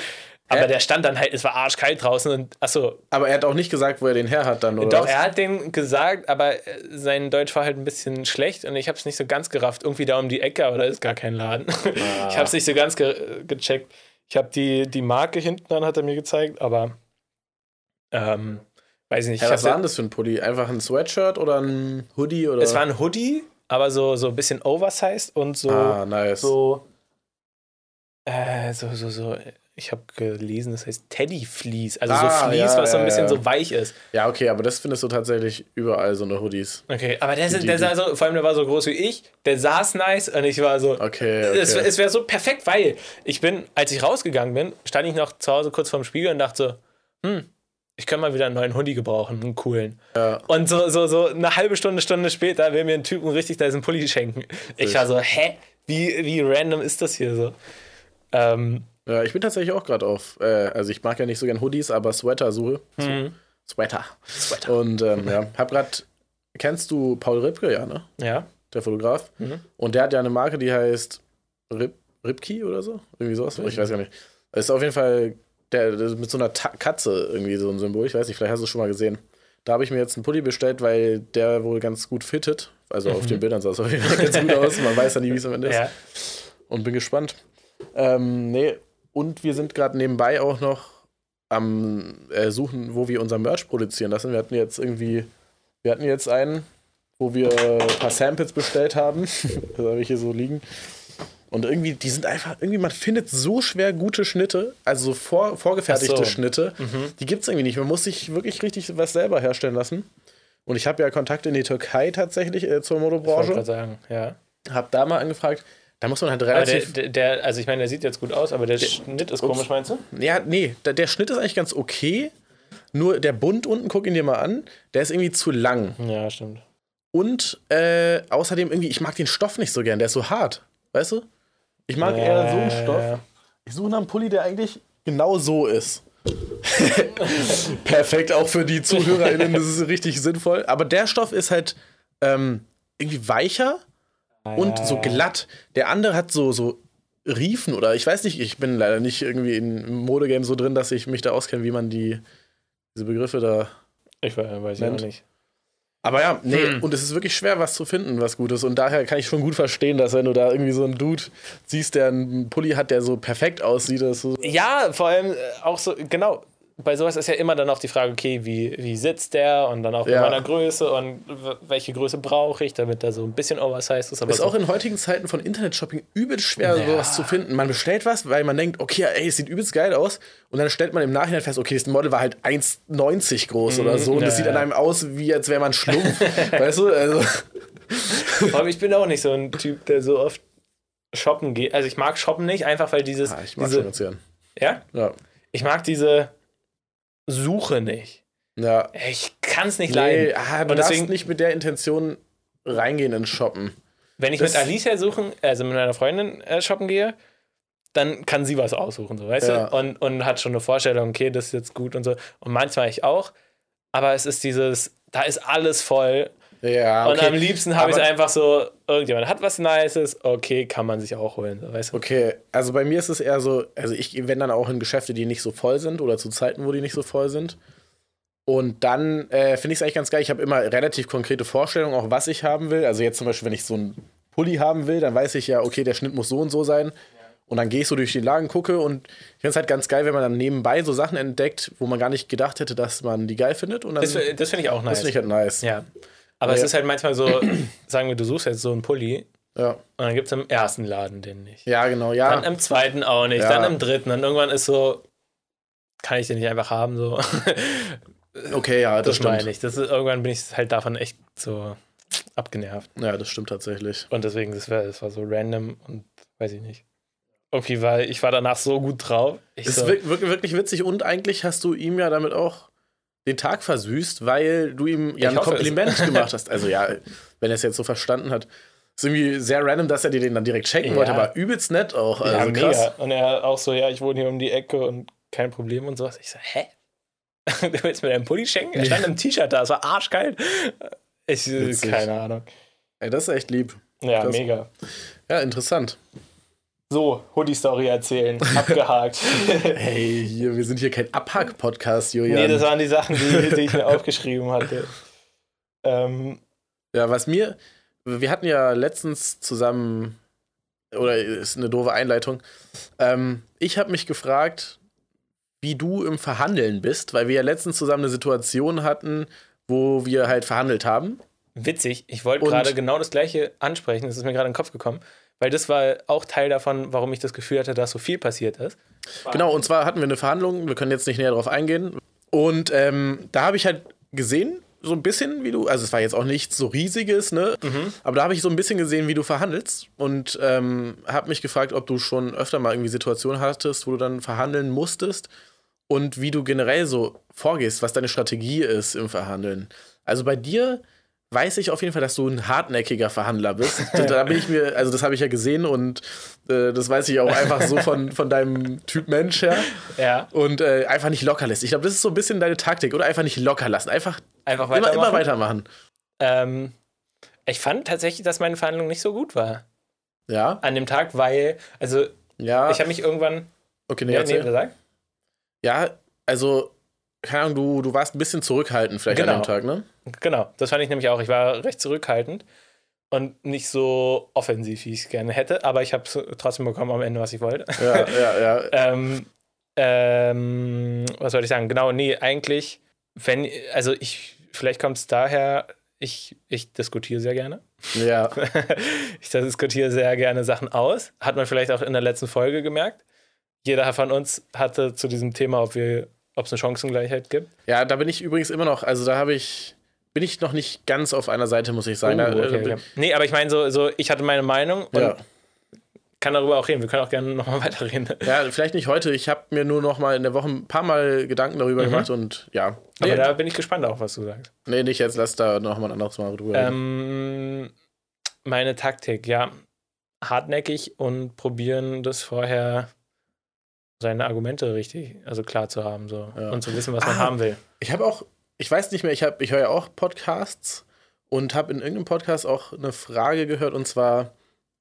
Speaker 2: Aber
Speaker 1: Hä?
Speaker 2: der stand dann halt, es war arschkalt draußen und achso,
Speaker 1: Aber er hat auch nicht gesagt, wo er den her hat dann, oder?
Speaker 2: doch,
Speaker 1: was?
Speaker 2: er hat den gesagt, aber äh, sein Deutsch war halt ein bisschen schlecht und ich habe es nicht so ganz gerafft. Irgendwie da um die Ecke, aber da ist gar kein Laden.
Speaker 1: Ah.
Speaker 2: Ich habe es nicht so ganz ge gecheckt. Ich habe die, die Marke hinten dann, hat er mir gezeigt, aber ähm, weiß ich nicht.
Speaker 1: Ja, was war denn das für ein Pulli? Einfach ein Sweatshirt oder ein Hoodie? Oder?
Speaker 2: es war ein Hoodie, aber so, so ein bisschen oversized und so.
Speaker 1: ah, nice.
Speaker 2: so, äh, so, so, so, ich habe gelesen, das heißt Teddy Fleece, also
Speaker 1: Ah,
Speaker 2: so Fleece,
Speaker 1: ja,
Speaker 2: was so ein bisschen
Speaker 1: ja.
Speaker 2: so weich ist.
Speaker 1: Ja, okay, aber das findest du tatsächlich überall, so eine Hoodies.
Speaker 2: Okay, aber der, der sah so, vor allem der war so groß wie ich, der saß nice und ich war so,
Speaker 1: Okay, okay.
Speaker 2: es, es wäre so perfekt, weil ich bin, als ich rausgegangen bin, stand ich noch zu Hause kurz vorm Spiegel und dachte so, hm, ich könnte mal wieder einen neuen Hoodie gebrauchen, einen coolen.
Speaker 1: Ja.
Speaker 2: Und so, so, so eine halbe Stunde, Stunde später will mir ein Typ richtig diesen Pulli schenken. Ich war so, hä? Wie, wie random ist das hier so? Ähm,
Speaker 1: ja, ich bin tatsächlich auch gerade auf, äh, also ich mag ja nicht so gern Hoodies, aber Sweater suche.
Speaker 2: Mhm.
Speaker 1: Sweater. Sweater. Und ähm, ja, hab grad, kennst du Paul Ripke, ja, ne?
Speaker 2: ja.
Speaker 1: Der Fotograf.
Speaker 2: Mhm.
Speaker 1: Und der hat ja eine Marke, die heißt Rip, Ripkey oder so. Irgendwie sowas. Ich weiß gar nicht. Ist auf jeden Fall der, der mit so einer Ta Katze irgendwie so ein Symbol. Ich weiß nicht, vielleicht hast du es schon mal gesehen. Da habe ich mir jetzt einen Pulli bestellt, weil der wohl ganz gut fittet. Also auf den Bildern sah es auf jeden Fall ganz gut aus. Man weiß ja nie, wie es am Ende ist.
Speaker 2: Mhm. ja.
Speaker 1: Und bin gespannt. Ähm, nee, und wir sind gerade nebenbei auch noch am äh, Suchen, wo wir unser Merch produzieren lassen. Wir hatten jetzt irgendwie, wir hatten jetzt einen, wo wir ein paar Samples bestellt haben. das habe ich hier so liegen. Und irgendwie, die sind einfach, irgendwie, man findet so schwer gute Schnitte, also so vor, vorgefertigte
Speaker 2: so.
Speaker 1: Schnitte,
Speaker 2: Mhm.
Speaker 1: die gibt es irgendwie nicht. Man muss sich wirklich richtig was selber herstellen lassen. Und ich habe ja Kontakt in die Türkei tatsächlich äh, zur
Speaker 2: Ich
Speaker 1: Modebranche.
Speaker 2: gerade sagen, ja.
Speaker 1: Hab da mal angefragt. Da muss man halt
Speaker 2: Aber der,
Speaker 1: relativ.
Speaker 2: der, der, also ich meine, der sieht jetzt gut aus, aber der Schnitt ist
Speaker 1: Ups.
Speaker 2: komisch, meinst du?
Speaker 1: Ja, nee, der, der Schnitt ist eigentlich ganz okay. Nur der Bund unten, guck ihn dir mal an, der ist irgendwie zu lang.
Speaker 2: Ja, stimmt.
Speaker 1: Und äh, außerdem irgendwie, ich mag den Stoff nicht so gern, der ist so hart. Weißt du? Ich mag eher so einen Stoff.
Speaker 2: ja.
Speaker 1: Ich suche nach einem Pulli, der eigentlich genau so ist. Perfekt, auch für die ZuhörerInnen, das ist richtig sinnvoll. Aber der Stoff ist halt ähm, irgendwie weicher und so glatt. Der andere hat so, so Riefen oder ich weiß nicht, ich bin leider nicht irgendwie im Modegame so drin, dass ich mich da auskenne, wie man die, diese Begriffe da.
Speaker 2: Ich we- weiß auch nicht.
Speaker 1: Aber ja, nee,
Speaker 2: Hm.
Speaker 1: und es ist wirklich schwer, was zu finden, was gut ist. Und daher kann ich schon gut verstehen, dass wenn du da irgendwie so einen Dude siehst, der einen Pulli hat, der so perfekt aussieht, du.
Speaker 2: Ja, vor allem äh, auch so, genau. Bei sowas ist ja immer dann auch die Frage, okay, wie, wie sitzt der und dann auch
Speaker 1: Ja.
Speaker 2: in meiner Größe und welche Größe brauche ich, damit er so ein bisschen oversized ist. Aber
Speaker 1: ist
Speaker 2: so,
Speaker 1: auch in heutigen Zeiten von Internetshopping übelst schwer,
Speaker 2: Ja.
Speaker 1: sowas zu finden. Man bestellt was, weil man denkt, okay, ey, es sieht übelst geil aus. Und dann stellt man im Nachhinein fest, okay, das Model war halt 1,90 groß oder so. Und das
Speaker 2: Mhm. ja,
Speaker 1: sieht an einem aus, wie als wäre man Schlumpf. weißt du? Also,
Speaker 2: vor allem, ich bin auch nicht so ein Typ, der so oft shoppen geht. Also ich mag shoppen nicht, einfach weil dieses.
Speaker 1: ah, ich mag
Speaker 2: diese,
Speaker 1: schon
Speaker 2: ja?
Speaker 1: Ja.
Speaker 2: Ich mag diese Suche nicht.
Speaker 1: Ja.
Speaker 2: Ich kann es nicht
Speaker 1: Nee,
Speaker 2: leiden.
Speaker 1: ah, du
Speaker 2: Und deswegen-
Speaker 1: nicht mit der Intention reingehen ins Shoppen.
Speaker 2: Wenn ich
Speaker 1: Das-
Speaker 2: mit Alicia suchen, also mit meiner Freundin äh, shoppen gehe, dann kann sie was aussuchen, so weißt
Speaker 1: Ja.
Speaker 2: du? Und, und hat schon eine Vorstellung, okay, das ist jetzt gut und so. Und manchmal ich auch. Aber es ist dieses, da ist alles voll.
Speaker 1: Ja,
Speaker 2: Und am
Speaker 1: okay.
Speaker 2: liebsten habe ich es einfach so, irgendjemand hat was Nices, okay, kann man sich auch holen, weißt du?
Speaker 1: Okay, also bei mir ist es eher so, also ich wenn dann auch in Geschäfte, die nicht so voll sind oder zu Zeiten, wo die nicht so voll sind. Und dann äh, finde ich es eigentlich ganz geil. Ich habe immer relativ konkrete Vorstellungen, auch was ich haben will. Also jetzt zum Beispiel, wenn ich so einen Pulli haben will, dann weiß ich ja, okay, der Schnitt muss so und so sein. Und dann gehe ich so durch die Lagen, gucke und ich finde es halt ganz geil, wenn man dann nebenbei so Sachen entdeckt, wo man gar nicht gedacht hätte, dass man die geil findet. Und dann,
Speaker 2: Das, das finde ich auch
Speaker 1: das
Speaker 2: nice.
Speaker 1: finde ich halt nice.
Speaker 2: ja. Aber es
Speaker 1: Ja.
Speaker 2: ist halt manchmal so, sagen wir, du suchst jetzt so einen Pulli
Speaker 1: Ja.
Speaker 2: Und dann gibt es im ersten Laden den nicht.
Speaker 1: Ja, genau, ja.
Speaker 2: Dann im zweiten auch nicht,
Speaker 1: Ja.
Speaker 2: dann im dritten. Und irgendwann ist so, kann ich den nicht einfach haben, so.
Speaker 1: Okay, ja, das,
Speaker 2: Das
Speaker 1: stimmt.
Speaker 2: meine ich. Das ist, irgendwann bin ich halt davon echt so abgenervt.
Speaker 1: Ja, das stimmt tatsächlich.
Speaker 2: Und deswegen, das war, das war so random und weiß ich nicht. Irgendwie, weil ich war danach so gut drauf. Ich
Speaker 1: Es
Speaker 2: so,
Speaker 1: ist wirk- wirklich, wirklich witzig und eigentlich hast du ihm ja damit auch den Tag versüßt, weil du ihm ja
Speaker 2: Ich
Speaker 1: ein
Speaker 2: hoffe.
Speaker 1: Kompliment gemacht hast. Also ja, wenn er es jetzt so verstanden hat. Ist irgendwie sehr random, dass er dir den dann direkt schenken
Speaker 2: Ja.
Speaker 1: wollte, aber übelst nett auch. Also
Speaker 2: ja, mega.
Speaker 1: krass.
Speaker 2: Und er auch so, ja, ich wohne hier um die Ecke und kein Problem und sowas. Ich so, hä? Du willst mir deinen Pulli schenken? Er stand im T-Shirt da, es war arschkalt. Ich,
Speaker 1: Witzig.
Speaker 2: keine Ahnung.
Speaker 1: Ey, das ist echt lieb.
Speaker 2: Ja,
Speaker 1: Krass.
Speaker 2: mega.
Speaker 1: Ja, interessant.
Speaker 2: So, Hoodie-Story erzählen. Abgehakt.
Speaker 1: Hey, hier, wir sind hier kein Abhack-Podcast, Julian.
Speaker 2: nee, das waren die Sachen, die, die ich mir aufgeschrieben hatte. Ähm,
Speaker 1: Ja, was mir, wir hatten ja letztens zusammen, oder ist eine doofe Einleitung, ähm, ich habe mich gefragt, wie du im Verhandeln bist, weil wir ja letztens zusammen eine Situation hatten, wo wir halt verhandelt haben.
Speaker 2: witzig, ich wollte gerade genau das gleiche ansprechen, das ist mir gerade in den Kopf gekommen, weil das war auch Teil davon, warum ich das Gefühl hatte, dass so viel passiert ist.
Speaker 1: Genau, und zwar hatten wir eine Verhandlung, wir können jetzt nicht näher darauf eingehen. Und ähm, da habe ich halt gesehen, so ein bisschen, wie du, also es war jetzt auch nichts so riesiges, ne? Aber da habe ich so ein bisschen gesehen, wie du verhandelst und ähm, habe mich gefragt, ob du schon öfter mal irgendwie Situationen hattest, wo du dann verhandeln musstest und wie du generell so vorgehst, was deine Strategie ist im Verhandeln. Also bei dir weiß ich auf jeden Fall, dass du ein hartnäckiger Verhandler bist. da bin ich mir, also das habe ich ja gesehen und äh, das weiß ich auch einfach so von, von deinem Typ Mensch her.
Speaker 2: Ja,
Speaker 1: Und äh, einfach nicht locker lässt. Ich glaube, das ist so ein bisschen deine Taktik. Oder einfach nicht locker lassen. Einfach
Speaker 2: einfach
Speaker 1: immer,
Speaker 2: weitermachen.
Speaker 1: immer weitermachen.
Speaker 2: Ähm, ich fand tatsächlich, dass meine Verhandlung nicht so gut war
Speaker 1: Ja,
Speaker 2: an dem Tag, weil, also
Speaker 1: ja.
Speaker 2: ich habe mich irgendwann.
Speaker 1: okay, nee,
Speaker 2: Ja, nee, sag.
Speaker 1: ja, also, keine Ahnung, du, du warst ein bisschen zurückhaltend vielleicht an
Speaker 2: Genau.
Speaker 1: dem Tag, ne?
Speaker 2: Genau, das fand ich nämlich auch. Ich war recht zurückhaltend und nicht so offensiv, wie ich es gerne hätte, aber ich habe trotzdem bekommen am Ende, was ich wollte.
Speaker 1: Ja, ja, ja.
Speaker 2: ähm, ähm, was soll ich sagen? Genau, nee, eigentlich, wenn, also ich, vielleicht kommt es daher, ich, ich diskutiere sehr gerne.
Speaker 1: ja.
Speaker 2: ich diskutiere sehr gerne Sachen aus. Hat man vielleicht auch in der letzten Folge gemerkt. Jeder von uns hatte zu diesem Thema, ob wir, ob es eine Chancengleichheit gibt.
Speaker 1: Ja, da bin ich übrigens immer noch, also da habe ich, bin ich noch nicht ganz auf einer Seite, muss ich sagen.
Speaker 2: Oh,
Speaker 1: da, äh,
Speaker 2: okay, okay. Nee, aber ich meine, so, so, ich hatte meine Meinung und
Speaker 1: Ja.
Speaker 2: kann darüber auch reden. Wir können auch gerne nochmal weiterreden.
Speaker 1: ja, vielleicht nicht heute. Ich habe mir nur noch mal in der Woche ein paar Mal Gedanken darüber gemacht und ja.
Speaker 2: Mhm. Aber
Speaker 1: Nee,
Speaker 2: da bin ich gespannt auch, was du sagst.
Speaker 1: nee, nicht jetzt, lass da noch mal ein anderes Mal drüber reden.
Speaker 2: Ähm, meine Taktik, ja. Hartnäckig und probieren, das vorher seine Argumente richtig, also klar zu haben so
Speaker 1: Ja.
Speaker 2: und zu wissen, was man
Speaker 1: Ah.
Speaker 2: haben will.
Speaker 1: Ich habe auch, ich weiß nicht mehr, ich, hab- ich höre ja auch Podcasts und habe in irgendeinem Podcast auch eine Frage gehört und zwar,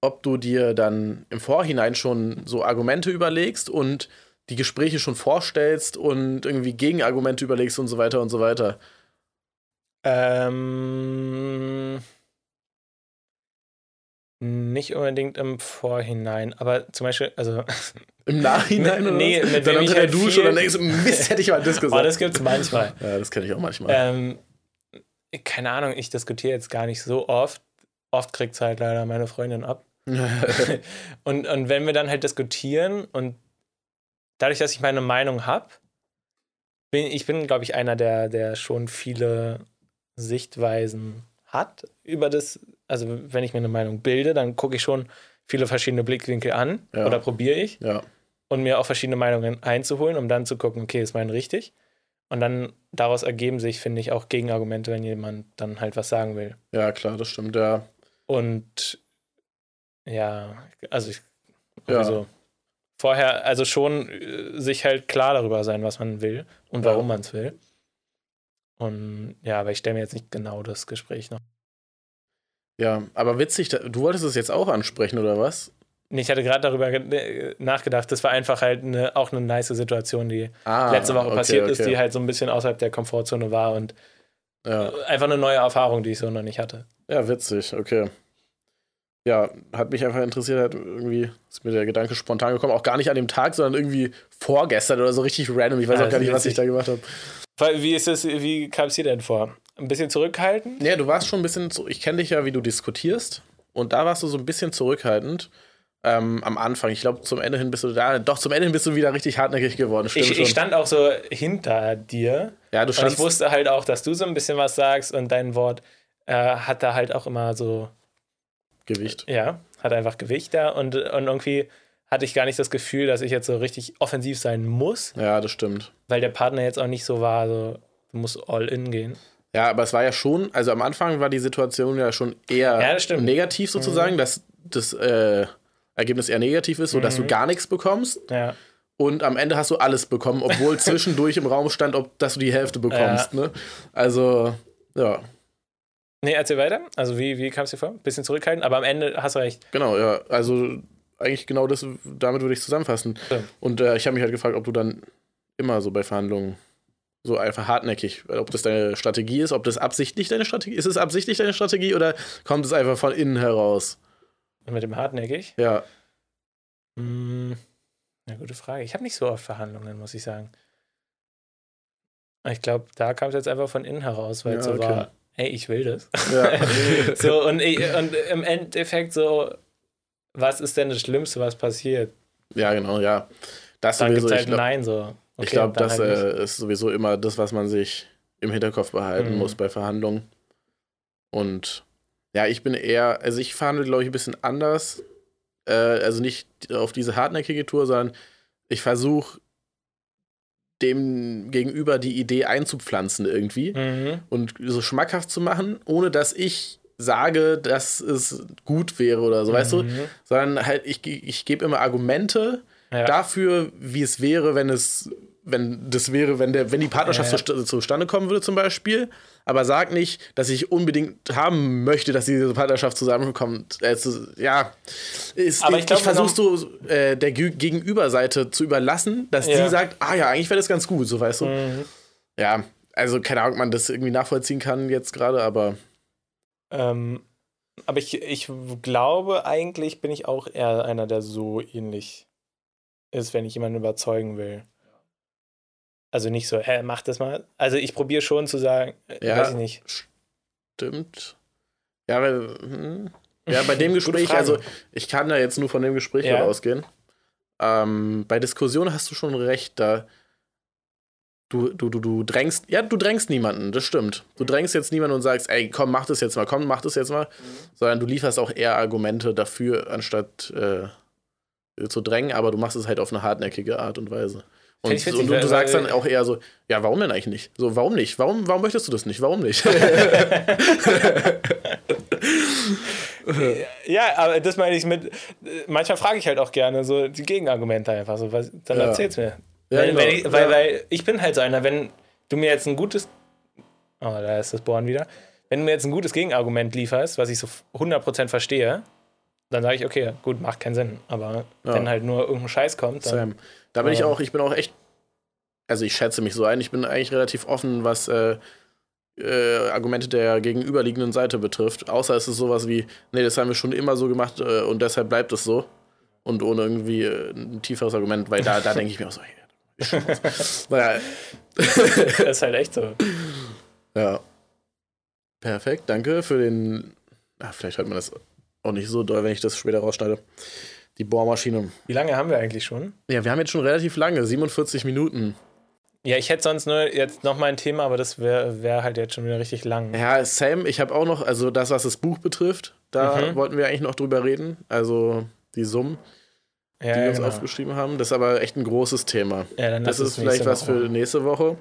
Speaker 1: ob du dir dann im Vorhinein schon so Argumente überlegst und die Gespräche schon vorstellst und irgendwie Gegenargumente überlegst und so weiter und so weiter.
Speaker 2: Ähm, nicht unbedingt im Vorhinein, aber zum Beispiel, also
Speaker 1: Im Nachhinein
Speaker 2: Mit-
Speaker 1: oder
Speaker 2: nee, mit
Speaker 1: dann unter der
Speaker 2: halt
Speaker 1: Dusche und dann denkst du, Mist, hätte ich mal das
Speaker 2: oh,
Speaker 1: gesagt.
Speaker 2: das gibt es manchmal.
Speaker 1: ja, das kenne ich auch manchmal.
Speaker 2: Ähm, keine Ahnung, ich diskutiere jetzt gar nicht so oft. Oft kriegt es halt leider meine Freundin ab. und, und wenn wir dann halt diskutieren und dadurch, dass ich meine Meinung habe, bin ich bin, glaube ich, einer, der, der schon viele Sichtweisen hat über das. Also, wenn ich mir eine Meinung bilde, dann gucke ich schon viele verschiedene Blickwinkel an
Speaker 1: Ja.
Speaker 2: oder probiere ich
Speaker 1: ja,
Speaker 2: und mir auch verschiedene Meinungen einzuholen, um dann zu gucken, okay, ist mein richtig? Und dann daraus ergeben sich, finde ich, auch Gegenargumente, wenn jemand dann halt was sagen will.
Speaker 1: ja, klar, das stimmt, ja.
Speaker 2: Und ja, also ich
Speaker 1: Ja.
Speaker 2: also vorher, also schon äh, sich halt klar darüber sein, was man will und
Speaker 1: Ja.
Speaker 2: warum man es will. Und ja, aber ich stelle mir jetzt nicht genau das Gespräch noch.
Speaker 1: Ja, aber witzig, du wolltest es jetzt auch ansprechen, oder was?
Speaker 2: Nee, Ich hatte gerade darüber äh, nachgedacht, das war einfach halt eine, auch eine nice Situation, die
Speaker 1: Ah,
Speaker 2: letzte Woche
Speaker 1: okay,
Speaker 2: passiert ist,
Speaker 1: okay.
Speaker 2: die halt so ein bisschen außerhalb der Komfortzone war und
Speaker 1: Ja.
Speaker 2: einfach eine neue Erfahrung, die ich so noch nicht hatte.
Speaker 1: Ja, witzig, okay. Ja, hat mich einfach interessiert, hat irgendwie ist mir der Gedanke spontan gekommen, auch gar nicht an dem Tag, sondern irgendwie vorgestern oder so richtig random. Ich weiß
Speaker 2: Ah,
Speaker 1: auch gar nicht, was
Speaker 2: witzig.
Speaker 1: ich da gemacht habe.
Speaker 2: Wie ist es, wie kam es dir denn vor? Ein bisschen zurückhalten?
Speaker 1: Ja, du warst schon ein bisschen ich kenne dich ja, wie du diskutierst und da warst du so ein bisschen zurückhaltend. Ähm, am Anfang. Ich glaube, zum Ende hin bist du da. Doch, zum Ende hin bist du wieder richtig hartnäckig geworden. Stimmt
Speaker 2: Ich, ich stand auch so hinter dir.
Speaker 1: ja, du
Speaker 2: Und ich
Speaker 1: standst.
Speaker 2: wusste halt auch, dass du so ein bisschen was sagst und dein Wort äh, hat da halt auch immer so,
Speaker 1: Gewicht.
Speaker 2: ja, hat einfach Gewicht da und, und irgendwie hatte ich gar nicht das Gefühl, dass ich jetzt so richtig offensiv sein muss,
Speaker 1: Ja, das stimmt.
Speaker 2: weil der Partner jetzt auch nicht so war, so, du musst all in gehen.
Speaker 1: Ja, aber es war ja schon, also am Anfang war die Situation ja schon eher
Speaker 2: Ja. Mhm.
Speaker 1: negativ sozusagen, dass das äh, Ergebnis eher negativ ist, sodass
Speaker 2: Mhm.
Speaker 1: du gar nichts bekommst.
Speaker 2: Ja.
Speaker 1: Und am Ende hast du alles bekommen, obwohl zwischendurch im Raum stand, ob, dass du die Hälfte bekommst. Ne? Also, ja,
Speaker 2: Nee, erzähl weiter. Also, wie, wie kam es dir vor? Bisschen zurückhalten, aber am Ende hast du recht.
Speaker 1: genau, ja. Also eigentlich genau das, damit würde ich zusammenfassen.
Speaker 2: Ja.
Speaker 1: Und äh, ich habe mich halt gefragt, ob du dann immer so bei Verhandlungen so einfach hartnäckig, ob das deine Strategie ist, ob das absichtlich deine Strategie ist. Ist es absichtlich deine Strategie oder kommt es einfach von innen heraus?
Speaker 2: Mit dem hartnäckig?
Speaker 1: Ja,
Speaker 2: Hm, eine gute Frage. Ich habe nicht so oft Verhandlungen, muss ich sagen. Ich glaube, da kam es jetzt einfach von innen heraus, weil es
Speaker 1: Ja,
Speaker 2: so
Speaker 1: okay.
Speaker 2: war, hey, ich will das.
Speaker 1: ja.
Speaker 2: so, und, ich, und im Endeffekt so, was ist denn das Schlimmste, was passiert?
Speaker 1: ja, genau, ja. Das
Speaker 2: Dann gibt es halt
Speaker 1: ich glaube,
Speaker 2: Nein so.
Speaker 1: Ich glaub,
Speaker 2: dann
Speaker 1: das äh, ist sowieso immer das, was man sich im Hinterkopf behalten
Speaker 2: Mhm.
Speaker 1: muss bei Verhandlungen. Und ja, ich bin eher, also ich verhandle, glaube ich, ein bisschen anders. Äh, also nicht auf diese hartnäckige Tour, sondern ich versuche dem Gegenüber die Idee einzupflanzen irgendwie
Speaker 2: Mhm.
Speaker 1: und so schmackhaft zu machen, ohne dass ich sage, dass es gut wäre oder so, weißt du?
Speaker 2: Mhm.
Speaker 1: Sondern halt, ich, ich gebe immer Argumente
Speaker 2: Ja.
Speaker 1: dafür, wie es wäre, wenn es, wenn das wäre, wenn der, wenn die Partnerschaft
Speaker 2: ja.
Speaker 1: Zusta- zustande kommen würde, zum Beispiel. Aber sag nicht, dass ich unbedingt haben möchte, dass diese Partnerschaft zusammenkommt. Also, ja, ist,
Speaker 2: Aber
Speaker 1: ich,
Speaker 2: ich
Speaker 1: ich versuche so äh, der Gü- Gegenüberseite zu überlassen, dass
Speaker 2: Ja.
Speaker 1: sie sagt, ah ja, eigentlich wäre das ganz gut, so weißt du.
Speaker 2: Mhm.
Speaker 1: Ja, also keine Ahnung, ob man das irgendwie nachvollziehen kann jetzt gerade, aber
Speaker 2: Ähm, aber ich, ich glaube, eigentlich bin ich auch eher einer, der so ähnlich ist, wenn ich jemanden überzeugen will. Also nicht so, hä, mach das mal. Also ich probiere schon zu sagen, äh,
Speaker 1: Ja.
Speaker 2: weiß ich nicht.
Speaker 1: stimmt. Ja, weil, hm. ja, bei dem Gespräch, also ich kann da jetzt nur von dem Gespräch
Speaker 2: Ja.
Speaker 1: ausgehen. Ähm, bei Diskussionen hast du schon recht, da du, du, du, du drängst, ja, du drängst niemanden, das stimmt. Du drängst jetzt niemanden und sagst, ey, komm, mach das jetzt mal, komm, mach das jetzt mal, sondern du lieferst auch eher Argumente dafür, anstatt äh, zu drängen, aber du machst es halt auf eine hartnäckige Art und Weise. Und,
Speaker 2: ich witzig,
Speaker 1: und du,
Speaker 2: weil-
Speaker 1: sagst
Speaker 2: weil-
Speaker 1: dann auch eher so, ja, warum denn eigentlich nicht? So, warum nicht? Warum, warum möchtest du das nicht? Warum nicht?
Speaker 2: Ja, aber das meine ich mit, manchmal frage ich halt auch gerne so die Gegenargumente einfach so, was, dann
Speaker 1: Ja.
Speaker 2: erzähl's mir.
Speaker 1: Ja,
Speaker 2: wenn,
Speaker 1: genau.
Speaker 2: wenn ich, weil,
Speaker 1: Ja.
Speaker 2: weil ich bin halt so einer, wenn du mir jetzt ein gutes, oh, da ist das Bohren wieder, wenn du mir jetzt ein gutes Gegenargument lieferst, was ich so 100% verstehe, dann sage ich, okay, gut, macht keinen Sinn. Aber
Speaker 1: Ja.
Speaker 2: wenn halt nur irgendein Scheiß kommt, dann.
Speaker 1: Sam. Da bin ich
Speaker 2: Ja.
Speaker 1: auch, ich bin auch echt, also ich schätze mich so ein, ich bin eigentlich relativ offen, was äh, äh, Argumente der gegenüberliegenden Seite betrifft. Außer es ist sowas wie, nee, das haben wir schon immer so gemacht äh, und deshalb bleibt es so. Und ohne irgendwie äh, ein tieferes Argument, weil da, da denke ich mir auch so, hey, naja,
Speaker 2: Das ist halt echt so.
Speaker 1: ja. Perfekt, danke für den. Ah, vielleicht hört man das auch nicht so doll, wenn ich das später rausschneide. Die Bohrmaschine.
Speaker 2: Wie lange haben wir eigentlich schon?
Speaker 1: Ja, wir haben jetzt schon relativ lange, 47 Minuten.
Speaker 2: Ja, ich hätte sonst nur jetzt noch mal ein Thema, aber das wäre wär halt jetzt schon wieder richtig lang.
Speaker 1: Ja, Sam, ich habe auch noch, also das, was das Buch betrifft, da
Speaker 2: Mhm.
Speaker 1: wollten wir eigentlich noch drüber reden. Also die Summen, die
Speaker 2: ja,
Speaker 1: wir
Speaker 2: ja,
Speaker 1: uns
Speaker 2: genau.
Speaker 1: aufgeschrieben haben. Das ist aber echt ein großes Thema.
Speaker 2: ja, dann
Speaker 1: Das ist vielleicht
Speaker 2: nächste
Speaker 1: was
Speaker 2: Woche
Speaker 1: für nächste Woche.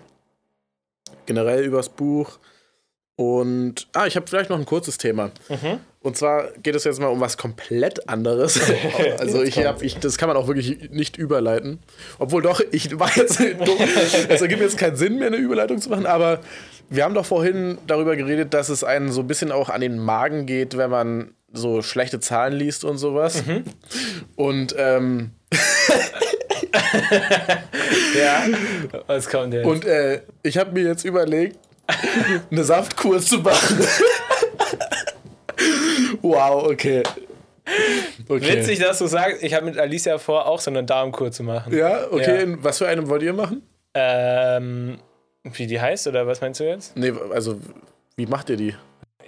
Speaker 1: Generell übers Buch. Und, ah, ich habe vielleicht noch ein kurzes Thema.
Speaker 2: Mhm.
Speaker 1: Und zwar geht es jetzt mal um was komplett anderes. also ich
Speaker 2: Jetzt
Speaker 1: hab, ich, das kann man auch wirklich nicht überleiten. Obwohl doch, ich war jetzt dumm. Es ergibt jetzt keinen Sinn mehr, eine Überleitung zu machen, aber wir haben doch vorhin darüber geredet, dass es einen so ein bisschen auch an den Magen geht, wenn man so schlechte Zahlen liest und sowas.
Speaker 2: Mhm.
Speaker 1: Und, ähm,
Speaker 2: Ja, was kommt denn?
Speaker 1: und äh, ich habe mir jetzt überlegt, eine Saftkur zu machen. wow, okay. okay.
Speaker 2: Witzig, dass du sagst, ich habe mit Alicia vor, auch so eine Darmkur zu machen.
Speaker 1: Ja, okay.
Speaker 2: Ja.
Speaker 1: Was für eine wollt ihr machen?
Speaker 2: Ähm, wie die heißt oder was meinst du jetzt?
Speaker 1: Nee, also, wie macht ihr die?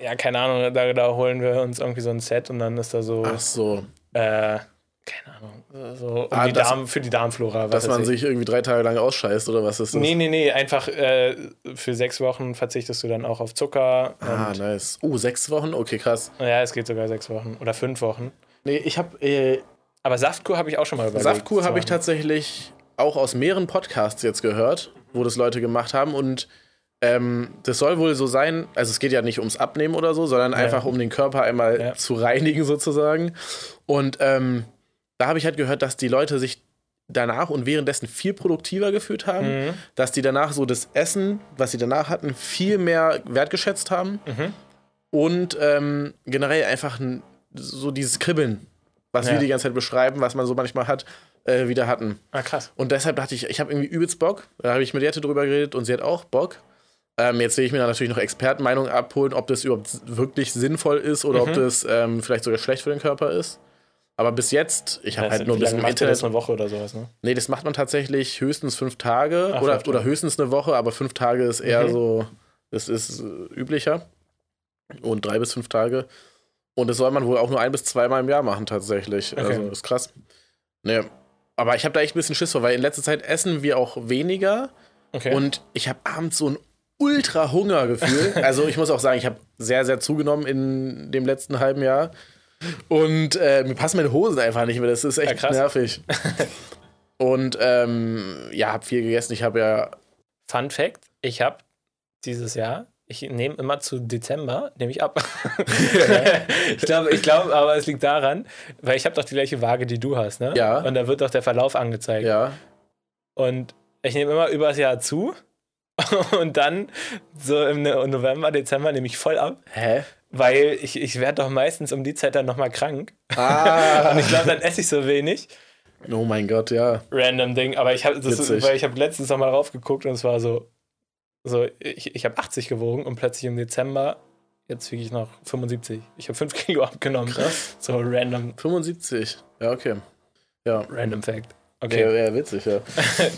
Speaker 2: ja, keine Ahnung, da, da holen wir uns irgendwie so ein Set und dann ist da so,
Speaker 1: Ach so.
Speaker 2: äh, keine Ahnung, so um
Speaker 1: Ah,
Speaker 2: die
Speaker 1: das-
Speaker 2: Darm, für die Darmflora. was
Speaker 1: Dass man
Speaker 2: ich.
Speaker 1: sich irgendwie drei Tage lang ausscheißt oder was ist das?
Speaker 2: Nee, nee, nee, einfach äh, für sechs Wochen verzichtest du dann auch auf Zucker.
Speaker 1: Ah, nice. Oh, sechs Wochen? Okay, krass.
Speaker 2: ja, es geht sogar sechs Wochen oder fünf Wochen.
Speaker 1: Nee, ich habe äh,
Speaker 2: Aber Saftkur habe ich auch schon mal überlegt.
Speaker 1: Saftkur habe ich tatsächlich auch aus mehreren Podcasts jetzt gehört, wo das Leute gemacht haben und ähm, das soll wohl so sein, also es geht ja nicht ums Abnehmen oder so, sondern einfach um den Körper einmal
Speaker 2: Ja.
Speaker 1: zu reinigen sozusagen. Und ähm, da habe ich halt gehört, dass die Leute sich danach und währenddessen viel produktiver gefühlt haben,
Speaker 2: Mhm.
Speaker 1: dass die danach so das Essen, was sie danach hatten, viel mehr wertgeschätzt haben
Speaker 2: Mhm.
Speaker 1: und ähm, generell einfach ein, so dieses Kribbeln, was
Speaker 2: Ja.
Speaker 1: wir die ganze Zeit beschreiben, was man so manchmal hat, äh, wieder hatten.
Speaker 2: Ah, krass.
Speaker 1: Und deshalb dachte ich, ich habe irgendwie übelst Bock. Da habe ich mit Jette drüber geredet und sie hat auch Bock. Ähm, jetzt will ich mir dann natürlich noch Expertenmeinungen abholen, ob das überhaupt wirklich sinnvoll ist oder ob
Speaker 2: Mhm.
Speaker 1: das ähm, vielleicht sogar schlecht für den Körper ist. Aber bis jetzt, ich habe
Speaker 2: Ja,
Speaker 1: halt nur bisschen im
Speaker 2: macht ihr das?
Speaker 1: Internet.
Speaker 2: Eine Woche oder sowas, ne?
Speaker 1: Nee, das macht man tatsächlich höchstens fünf Tage
Speaker 2: Ach,
Speaker 1: oder, oder höchstens eine Woche, aber fünf Tage ist eher
Speaker 2: Mhm.
Speaker 1: so, das ist äh, üblicher. Und drei bis fünf Tage. Und das soll man wohl auch nur ein bis zweimal im Jahr machen, tatsächlich.
Speaker 2: Okay.
Speaker 1: Also ist krass. Nee. Aber ich habe da echt ein bisschen Schiss vor, weil in letzter Zeit essen wir auch weniger
Speaker 2: Okay.
Speaker 1: und ich habe abends so ein ultra Hungergefühl. also ich muss auch sagen, ich habe sehr, sehr zugenommen in dem letzten halben Jahr. Und äh, mir passen meine Hosen einfach nicht mehr. Das ist echt
Speaker 2: Ja,
Speaker 1: nervig. Und ähm, ja, habe viel gegessen. Ich habe ja.
Speaker 2: Fun Fact: Ich habe dieses Jahr, ich nehme immer zu Dezember, nehme ich ab. ich glaube, ich glaube, aber es liegt daran, weil ich habe doch die gleiche Waage, die du hast, ne?
Speaker 1: Ja.
Speaker 2: Und da wird doch der Verlauf angezeigt.
Speaker 1: Ja.
Speaker 2: Und ich nehme immer übers Jahr zu. Und dann, so im No- November, Dezember, nehme ich voll ab,
Speaker 1: Hä?
Speaker 2: Weil ich, ich werde doch meistens um die Zeit dann nochmal krank.
Speaker 1: Ah.
Speaker 2: Und ich glaube, dann esse ich so wenig.
Speaker 1: oh mein Gott, ja.
Speaker 2: Random Ding. Aber ich habe weil ich habe letztens nochmal drauf geguckt und es war so, so ich, ich habe 80 gewogen und plötzlich im Dezember, jetzt wiege ich noch 75. Ich habe 5 Kilo abgenommen.
Speaker 1: Krass.
Speaker 2: So random,
Speaker 1: 75. Ja, okay. Ja.
Speaker 2: random Fact.
Speaker 1: Okay,
Speaker 2: Okay.
Speaker 1: ja, witzig, ja.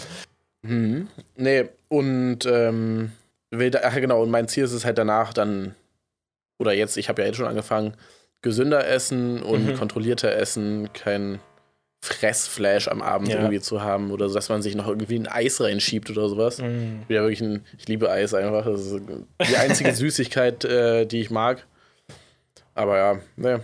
Speaker 1: hm. Nee, und ähm, will da, ach, genau, und mein Ziel ist es halt danach dann, oder jetzt, ich habe ja jetzt schon angefangen, gesünder essen und
Speaker 2: Mhm.
Speaker 1: kontrollierter essen, kein Fressflash am Abend
Speaker 2: Ja.
Speaker 1: irgendwie zu haben oder so, dass man sich noch irgendwie ein Eis reinschiebt oder sowas.
Speaker 2: Mm.
Speaker 1: Ich bin ja wirklich ein, ich liebe Eis einfach. Das ist die einzige Süßigkeit, äh, die ich mag. Aber ja, ne.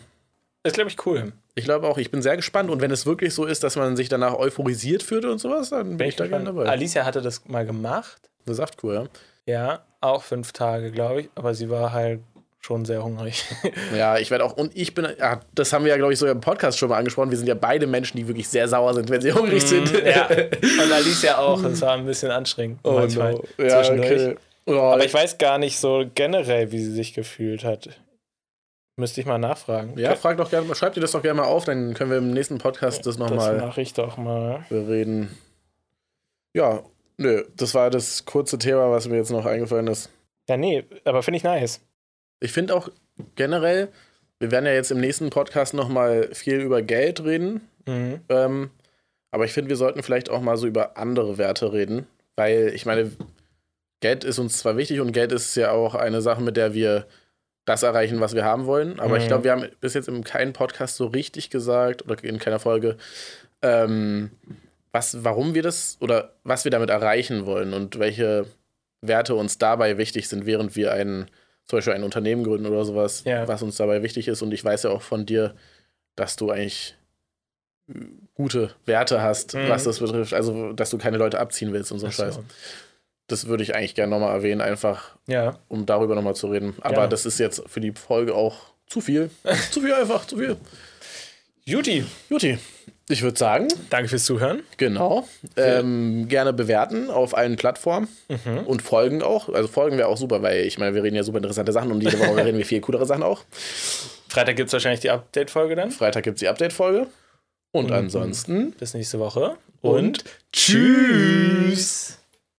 Speaker 2: Ist, glaube ich, cool.
Speaker 1: Ich glaube auch, ich bin sehr gespannt und wenn es wirklich so ist, dass man sich danach euphorisiert fühlt und sowas, dann bin, ich da gerne dabei.
Speaker 2: Alicia hatte das mal gemacht.
Speaker 1: Eine Saftkur, ja.
Speaker 2: Ja, auch fünf Tage, glaube ich. Aber sie war halt schon sehr hungrig.
Speaker 1: Ja, ich werde auch, und ich bin, ja, das haben wir ja, glaube ich, so im Podcast schon mal angesprochen. Wir sind ja beide Menschen, die wirklich sehr sauer sind, wenn sie hungrig sind.
Speaker 2: Mm, ja. Und Alicia auch. Das war ein bisschen anstrengend.
Speaker 1: Oh
Speaker 2: manchmal
Speaker 1: no. Ja,
Speaker 2: zwischendurch.
Speaker 1: okay. Oh,
Speaker 2: Aber ich weiß gar nicht so generell, wie sie sich gefühlt hat. Müsste ich mal nachfragen.
Speaker 1: ja, frag doch gerne, schreibt ihr das doch gerne mal auf, dann können wir im nächsten Podcast das
Speaker 2: Das
Speaker 1: nochmal
Speaker 2: mache ich doch mal.
Speaker 1: bereden. Ja, nö, das war das kurze Thema, was mir jetzt noch eingefallen ist.
Speaker 2: Ja, nee, aber finde ich nice.
Speaker 1: Ich finde auch generell, wir werden ja jetzt im nächsten Podcast nochmal viel über Geld reden.
Speaker 2: Mhm.
Speaker 1: Ähm, aber ich finde, wir sollten vielleicht auch mal so über andere Werte reden, weil ich meine, Geld ist uns zwar wichtig und Geld ist ja auch eine Sache, mit der wir das erreichen, was wir haben wollen. Aber ich
Speaker 2: Mhm.
Speaker 1: glaube, wir haben bis jetzt in keinem Podcast so richtig gesagt oder in keiner Folge, ähm, was, warum wir das oder was wir damit erreichen wollen und welche Werte uns dabei wichtig sind, während wir ein, zum Beispiel ein Unternehmen gründen oder sowas,
Speaker 2: Ja.
Speaker 1: was uns dabei wichtig ist. Und ich weiß ja auch von dir, dass du eigentlich gute Werte hast,
Speaker 2: Mhm.
Speaker 1: was das betrifft. Also, dass du keine Leute abziehen willst und
Speaker 2: so.
Speaker 1: Scheiß. Das würde ich eigentlich gerne nochmal erwähnen, einfach
Speaker 2: Ja,
Speaker 1: um darüber nochmal zu reden. Aber
Speaker 2: Gerne.
Speaker 1: das ist jetzt für die Folge auch zu viel. zu viel einfach, zu viel.
Speaker 2: Juti,
Speaker 1: Juti, ich würde sagen,
Speaker 2: danke fürs Zuhören.
Speaker 1: genau. Ähm, gerne bewerten auf allen Plattformen
Speaker 2: Mhm.
Speaker 1: und folgen auch. Also folgen wäre auch super, weil ich meine, wir reden ja super interessante Sachen und jede Woche reden wir viel coolere Sachen auch.
Speaker 2: Freitag gibt es wahrscheinlich die Update-Folge dann.
Speaker 1: Freitag gibt es die Update-Folge. Und
Speaker 2: Mhm.
Speaker 1: ansonsten
Speaker 2: Bis nächste Woche.
Speaker 1: und tschüss.